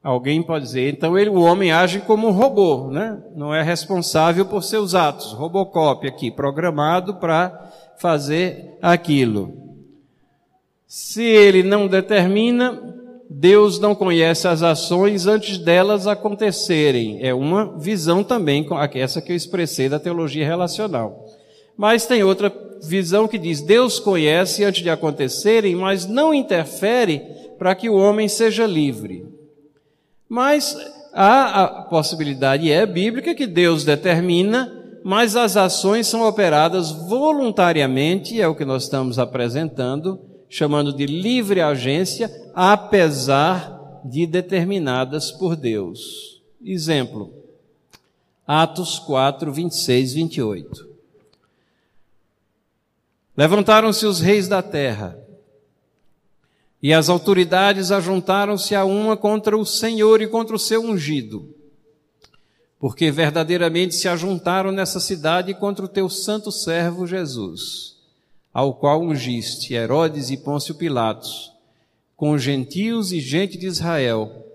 Alguém pode dizer, então ele, o homem age como um robô, né? Não é responsável por seus atos. Robocop aqui, programado para fazer aquilo. Se ele não determina, Deus não conhece as ações antes delas acontecerem. É uma visão também, essa que eu expressei da teologia relacional. Mas tem outra visão que diz: Deus conhece antes de acontecerem, mas não interfere para que o homem seja livre. Mas há a possibilidade, é bíblica, que Deus determina, mas as ações são operadas voluntariamente, é o que nós estamos apresentando, chamando de livre agência, apesar de determinadas por Deus. Exemplo, Atos 4, 26, 28. Levantaram-se os reis da terra, e as autoridades ajuntaram-se a uma contra o Senhor e contra o seu ungido, porque verdadeiramente se ajuntaram nessa cidade contra o teu santo servo Jesus, ao qual ungiste Herodes e Pôncio Pilatos, com gentios e gente de Israel.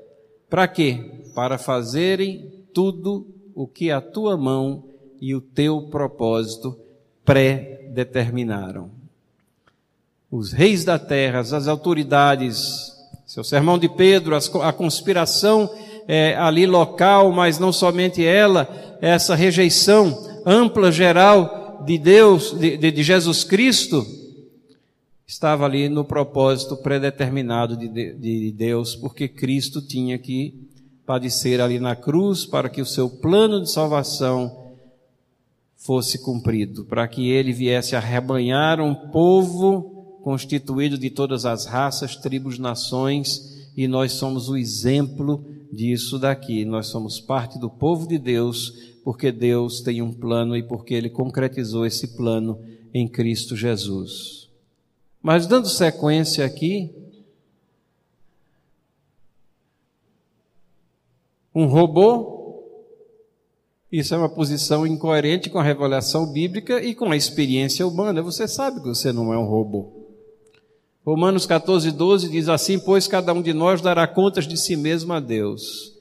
Para quê? Para fazerem tudo o que a tua mão e o teu propósito pré-determinaram os reis da terra, as autoridades, seu sermão de Pedro, a conspiração é, ali local, mas não somente ela, essa rejeição ampla, geral de Deus, de, de, Jesus Cristo, estava ali no propósito predeterminado de, de Deus, porque Cristo tinha que padecer ali na cruz para que o seu plano de salvação fosse cumprido, para que ele viesse a rebanhar um povo constituído de todas as raças, tribos, nações, e nós somos o exemplo disso daqui. Nós somos parte do povo de Deus, porque Deus tem um plano e porque Ele concretizou esse plano em Cristo Jesus. Mas dando sequência aqui, um robô, isso é uma posição incoerente com a revelação bíblica e com a experiência humana. Você sabe que você não é um robô. Romanos 14, 12 diz assim: Pois cada um de nós dará contas de si mesmo a Deus.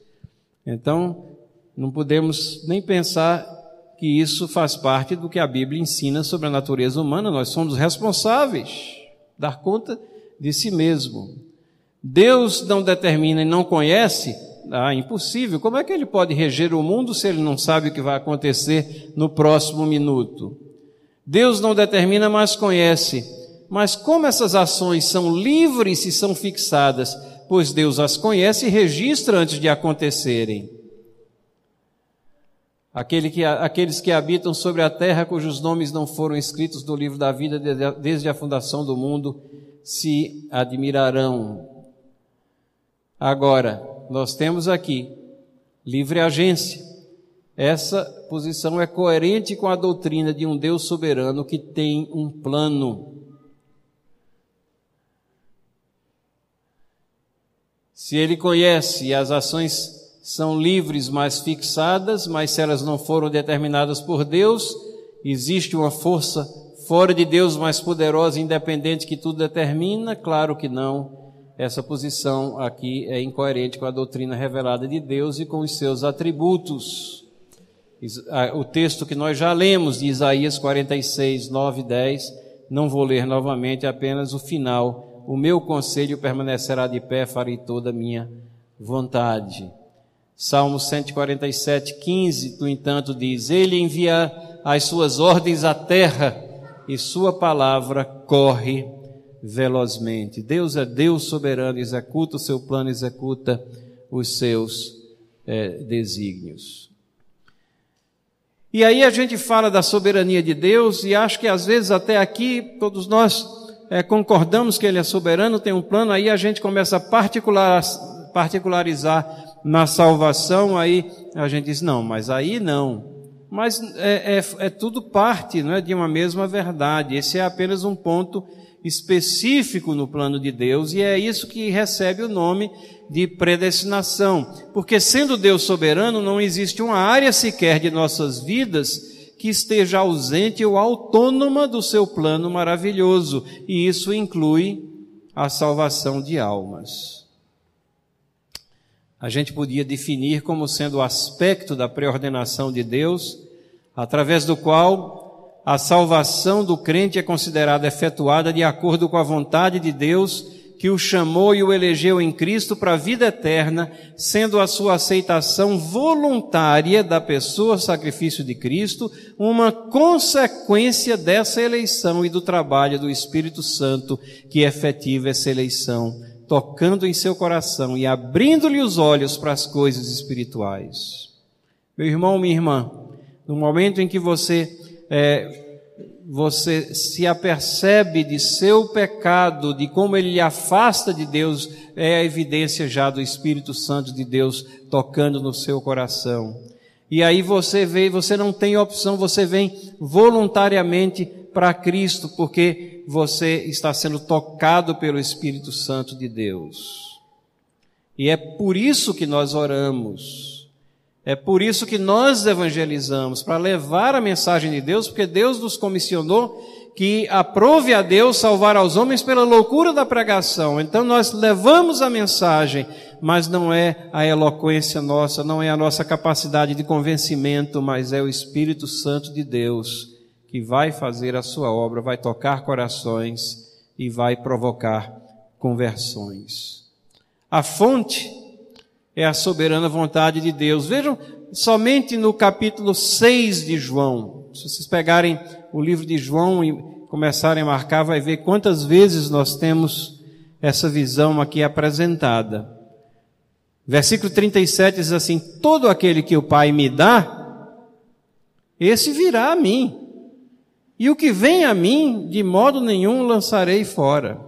Então, não podemos nem pensar que isso faz parte do que a Bíblia ensina sobre a natureza humana. Nós somos responsáveis, dar conta de si mesmo. Deus não determina e não conhece, ah, impossível. Como é que ele pode reger o mundo se ele não sabe o que vai acontecer no próximo minuto? Deus não determina, mas conhece. Mas como essas ações são livres e são fixadas, pois Deus as conhece e registra antes de acontecerem. Aquele que, aqueles que habitam sobre a terra, cujos nomes não foram escritos no livro da vida desde a fundação do mundo, se admirarão. Agora, nós temos aqui livre agência. Essa posição é coerente com a doutrina de um Deus soberano que tem um plano. Se ele conhece e as ações são livres, mas fixadas, mas se elas não foram determinadas por Deus, existe uma força fora de Deus mais poderosa independente que tudo determina? Claro que não. Essa posição aqui é incoerente com a doutrina revelada de Deus e com os seus atributos. O texto que nós já lemos de Isaías 46, 9 e 10, não vou ler novamente, apenas o final o meu conselho permanecerá de pé, farei toda a minha vontade. Salmo 147, 15, no entanto, diz: Ele envia as suas ordens à terra e Sua palavra corre velozmente. Deus é Deus soberano, executa o seu plano, executa os seus é, desígnios. E aí a gente fala da soberania de Deus e acho que às vezes até aqui todos nós é, concordamos que Ele é soberano, tem um plano, aí a gente começa a particular, particularizar na salvação, aí a gente diz, não, mas aí não. Mas é, é, é tudo parte não é, de uma mesma verdade. Esse é apenas um ponto específico no plano de Deus e é isso que recebe o nome de predestinação. Porque sendo Deus soberano, não existe uma área sequer de nossas vidas que esteja ausente ou autônoma do seu plano maravilhoso, e isso inclui a salvação de almas. A gente podia definir como sendo o aspecto da preordenação de Deus, através do qual a salvação do crente é considerada efetuada de acordo com a vontade de Deus, que o chamou e o elegeu em Cristo para a vida eterna, sendo a sua aceitação voluntária da pessoa sacrifício de Cristo uma consequência dessa eleição e do trabalho do Espírito Santo que efetiva essa eleição, tocando em seu coração e abrindo-lhe os olhos para as coisas espirituais. Meu irmão, minha irmã, no momento em que você é, você se apercebe de seu pecado, de como ele lhe afasta de Deus, é a evidência já do Espírito Santo de Deus tocando no seu coração. E aí você vê, você não tem opção, você vem voluntariamente para Cristo, porque você está sendo tocado pelo Espírito Santo de Deus. E é por isso que nós oramos. É por isso que nós evangelizamos, para levar a mensagem de Deus, porque Deus nos comissionou que aprove a Deus salvar aos homens pela loucura da pregação. Então nós levamos a mensagem, mas não é a eloquência nossa, não é a nossa capacidade de convencimento, mas é o Espírito Santo de Deus que vai fazer a sua obra, vai tocar corações e vai provocar conversões. A fonte é a soberana vontade de Deus. Vejam, somente no capítulo 6 de João, se vocês pegarem o livro de João e começarem a marcar, vai ver quantas vezes nós temos essa visão aqui apresentada. Versículo 37 diz assim: Todo aquele que o Pai me dá, esse virá a mim. E o que vem a mim, de modo nenhum lançarei fora.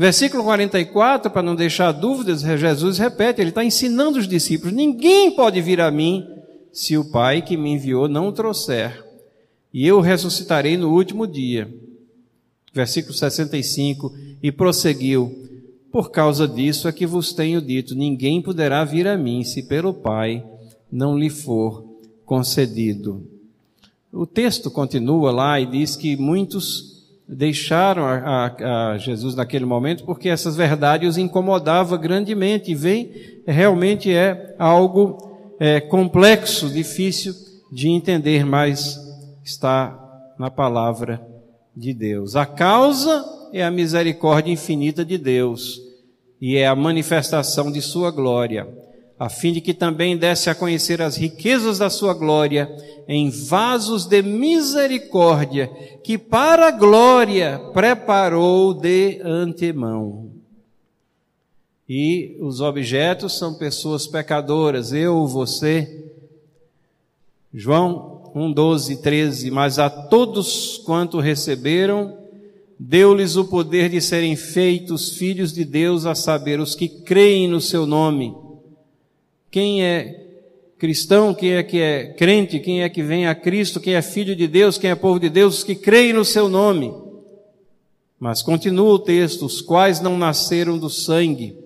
Versículo 44, para não deixar dúvidas, Jesus repete, ele está ensinando os discípulos: ninguém pode vir a mim se o Pai que me enviou não o trouxer, e eu ressuscitarei no último dia. Versículo 65, e prosseguiu: Por causa disso é que vos tenho dito: ninguém poderá vir a mim se pelo Pai não lhe for concedido. O texto continua lá e diz que muitos deixaram a, a, a, Jesus naquele momento porque essas verdades os incomodava grandemente e vem realmente é algo é, complexo, difícil de entender, mas está na palavra de Deus. A causa é a misericórdia infinita de Deus e é a manifestação de sua glória a fim de que também desse a conhecer as riquezas da sua glória em vasos de misericórdia, que para a glória preparou de antemão. E os objetos são pessoas pecadoras, eu, você. João 1, 12, 13. Mas a todos quanto receberam, deu-lhes o poder de serem feitos filhos de Deus, a saber, os que creem no seu nome quem é cristão, quem é que é crente, quem é que vem a Cristo, quem é filho de Deus, quem é povo de Deus, que creem no seu nome. Mas continua o texto, os quais não nasceram do sangue,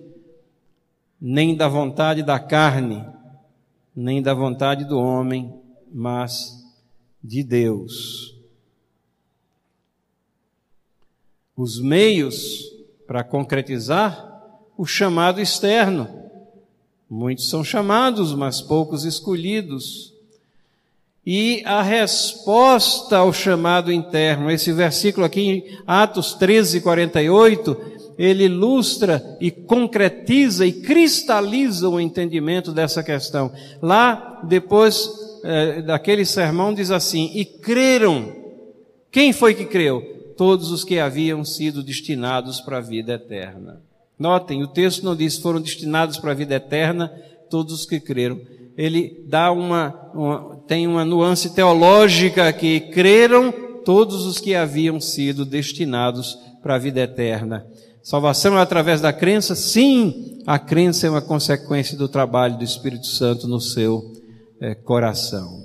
nem da vontade da carne, nem da vontade do homem, mas de Deus. Os meios para concretizar o chamado externo Muitos são chamados, mas poucos escolhidos. E a resposta ao chamado interno, esse versículo aqui em Atos 13, 48, ele ilustra e concretiza e cristaliza o entendimento dessa questão. Lá, depois é, daquele sermão, diz assim: E creram Quem foi que creu? Todos os que haviam sido destinados para a vida eterna. Notem, o texto não diz foram destinados para a vida eterna todos os que creram. Ele dá uma, uma tem uma nuance teológica que creram todos os que haviam sido destinados para a vida eterna. Salvação é através da crença? Sim, a crença é uma consequência do trabalho do Espírito Santo no seu é, coração.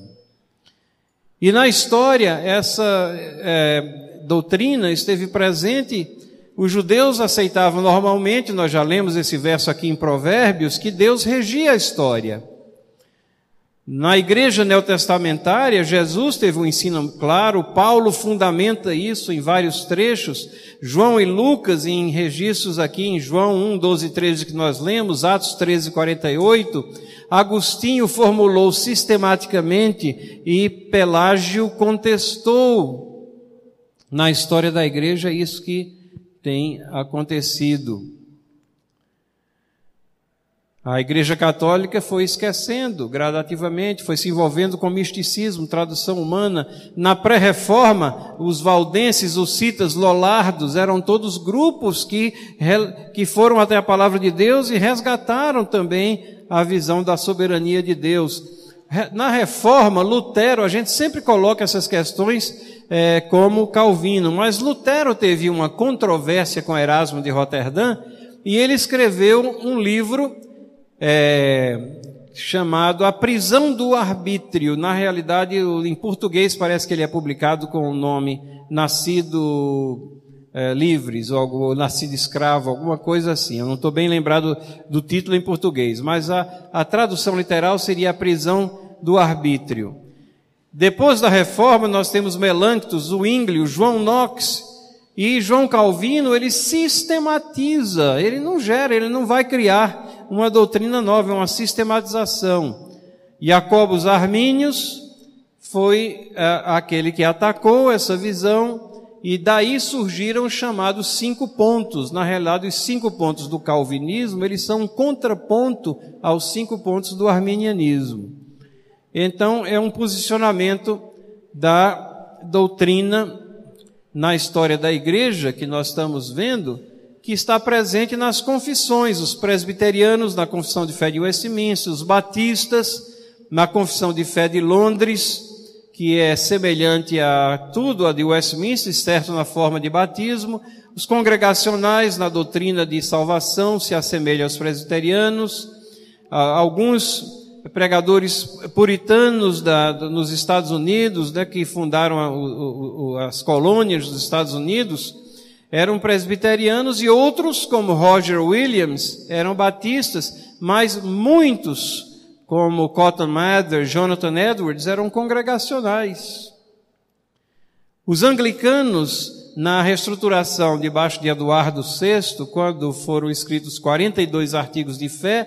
E na história, essa é, doutrina esteve presente. Os judeus aceitavam normalmente, nós já lemos esse verso aqui em Provérbios, que Deus regia a história. Na igreja neotestamentária, Jesus teve um ensino claro, Paulo fundamenta isso em vários trechos, João e Lucas em registros aqui em João 1, 12 e 13 que nós lemos, Atos 13, 48, Agostinho formulou sistematicamente e Pelágio contestou na história da igreja isso que tem acontecido. A Igreja Católica foi esquecendo gradativamente, foi se envolvendo com misticismo, tradução humana. Na pré-reforma, os valdenses, os citas, lollardos, eram todos grupos que, que foram até a palavra de Deus e resgataram também a visão da soberania de Deus. Na reforma, Lutero, a gente sempre coloca essas questões é, como Calvino, mas Lutero teve uma controvérsia com Erasmo de Roterdã e ele escreveu um livro é, chamado A Prisão do Arbítrio. Na realidade, em português parece que ele é publicado com o nome Nascido é, Livres, ou algo, Nascido Escravo, alguma coisa assim. Eu não estou bem lembrado do título em português, mas a, a tradução literal seria A Prisão do Arbítrio. Depois da reforma, nós temos Melanctus, Zwingli, João Knox, e João Calvino, ele sistematiza, ele não gera, ele não vai criar uma doutrina nova, uma sistematização. Jacobus Armínios foi uh, aquele que atacou essa visão e daí surgiram os chamados cinco pontos. Na realidade, os cinco pontos do calvinismo, eles são um contraponto aos cinco pontos do arminianismo. Então, é um posicionamento da doutrina na história da igreja que nós estamos vendo, que está presente nas confissões, os presbiterianos na Confissão de Fé de Westminster, os batistas na Confissão de Fé de Londres, que é semelhante a tudo a de Westminster, certo? Na forma de batismo, os congregacionais na doutrina de salvação se assemelham aos presbiterianos, alguns pregadores puritanos da, nos Estados Unidos, né, que fundaram a, as colônias dos Estados Unidos, eram presbiterianos e outros, como Roger Williams, eram batistas, mas muitos, como Cotton Mather, Jonathan Edwards, eram congregacionais. Os anglicanos, na reestruturação debaixo de Eduardo VI, quando foram escritos 42 artigos de fé,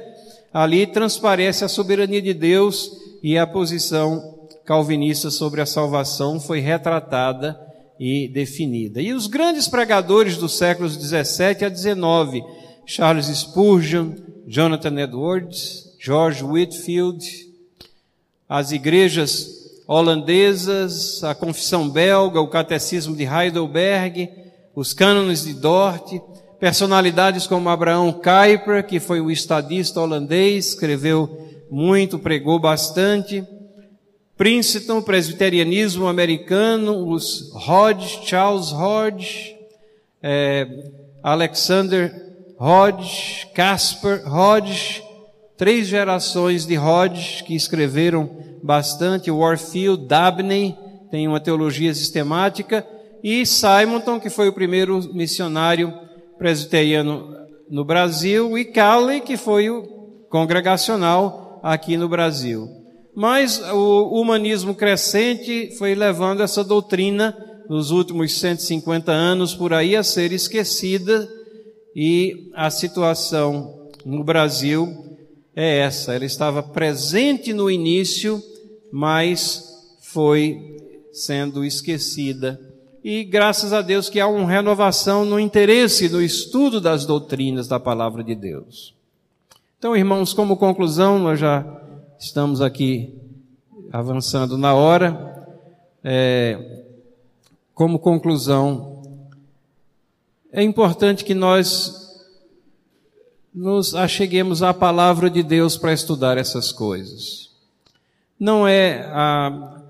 ali transparece a soberania de Deus e a posição calvinista sobre a salvação foi retratada e definida. E os grandes pregadores dos séculos 17 a 19, Charles Spurgeon, Jonathan Edwards, George Whitfield, as igrejas holandesas, a confissão belga, o catecismo de Heidelberg, os cânones de Dort, personalidades como Abraão Kuyper, que foi um estadista holandês, escreveu muito, pregou bastante, Princeton, presbiterianismo americano, os Hodge, Charles Hodge, é, Alexander Hodge, Casper Hodge, três gerações de Hodge que escreveram bastante, Warfield, Dabney, tem uma teologia sistemática, e Simonton, que foi o primeiro missionário presbiteriano no Brasil, e Cowley, que foi o congregacional aqui no Brasil. Mas o humanismo crescente foi levando essa doutrina nos últimos 150 anos por aí a ser esquecida e a situação no Brasil é essa. Ela estava presente no início, mas foi sendo esquecida. E graças a Deus que há uma renovação no interesse no estudo das doutrinas da palavra de Deus. Então, irmãos, como conclusão, nós já Estamos aqui avançando na hora. É, como conclusão, é importante que nós nos acheguemos à palavra de Deus para estudar essas coisas. Não é a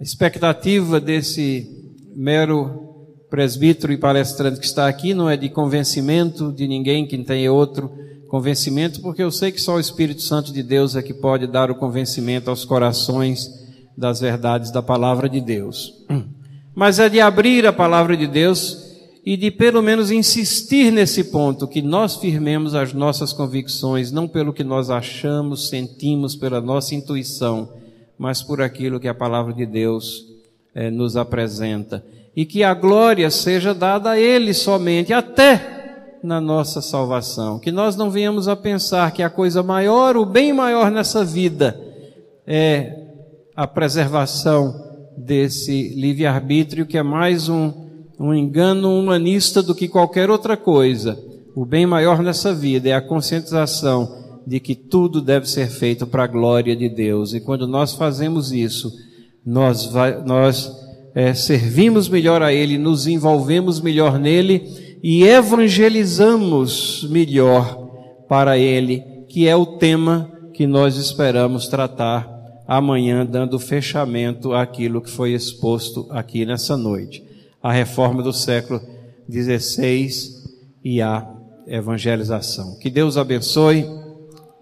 expectativa desse mero presbítero e palestrante que está aqui, não é de convencimento de ninguém que tenha outro convencimento, porque eu sei que só o Espírito Santo de Deus é que pode dar o convencimento aos corações das verdades da palavra de Deus. Mas é de abrir a palavra de Deus e de pelo menos insistir nesse ponto, que nós firmemos as nossas convicções, não pelo que nós achamos, sentimos, pela nossa intuição, mas por aquilo que a palavra de Deus eh, nos apresenta. E que a glória seja dada a Ele somente, até na nossa salvação. Que nós não venhamos a pensar que a coisa maior, o bem maior nessa vida, é a preservação desse livre-arbítrio, que é mais um um engano humanista do que qualquer outra coisa. O bem maior nessa vida é a conscientização de que tudo deve ser feito para a glória de Deus. E quando nós fazemos isso, nós, vai, nós é, servimos melhor a Ele, nos envolvemos melhor nele e evangelizamos melhor para Ele, que é o tema que nós esperamos tratar amanhã, dando fechamento àquilo que foi exposto aqui nessa noite a reforma do século XVI e a evangelização. Que Deus abençoe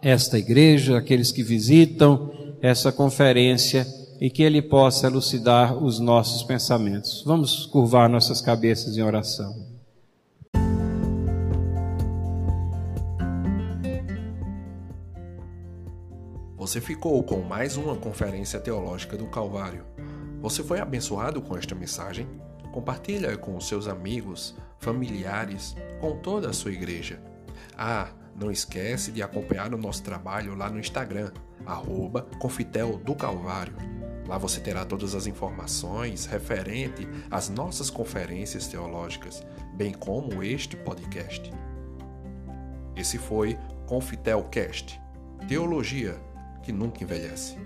esta igreja, aqueles que visitam essa conferência e que Ele possa elucidar os nossos pensamentos. Vamos curvar nossas cabeças em oração. Você ficou com mais uma conferência teológica do Calvário. Você foi abençoado com esta mensagem? Compartilha com os seus amigos, familiares, com toda a sua igreja. Ah, não esquece de acompanhar o nosso trabalho lá no Instagram, arroba Confitel do Calvário. Lá você terá todas as informações referente às nossas conferências teológicas, bem como este podcast. Esse foi Confitelcast, teologia que nunca envelhece.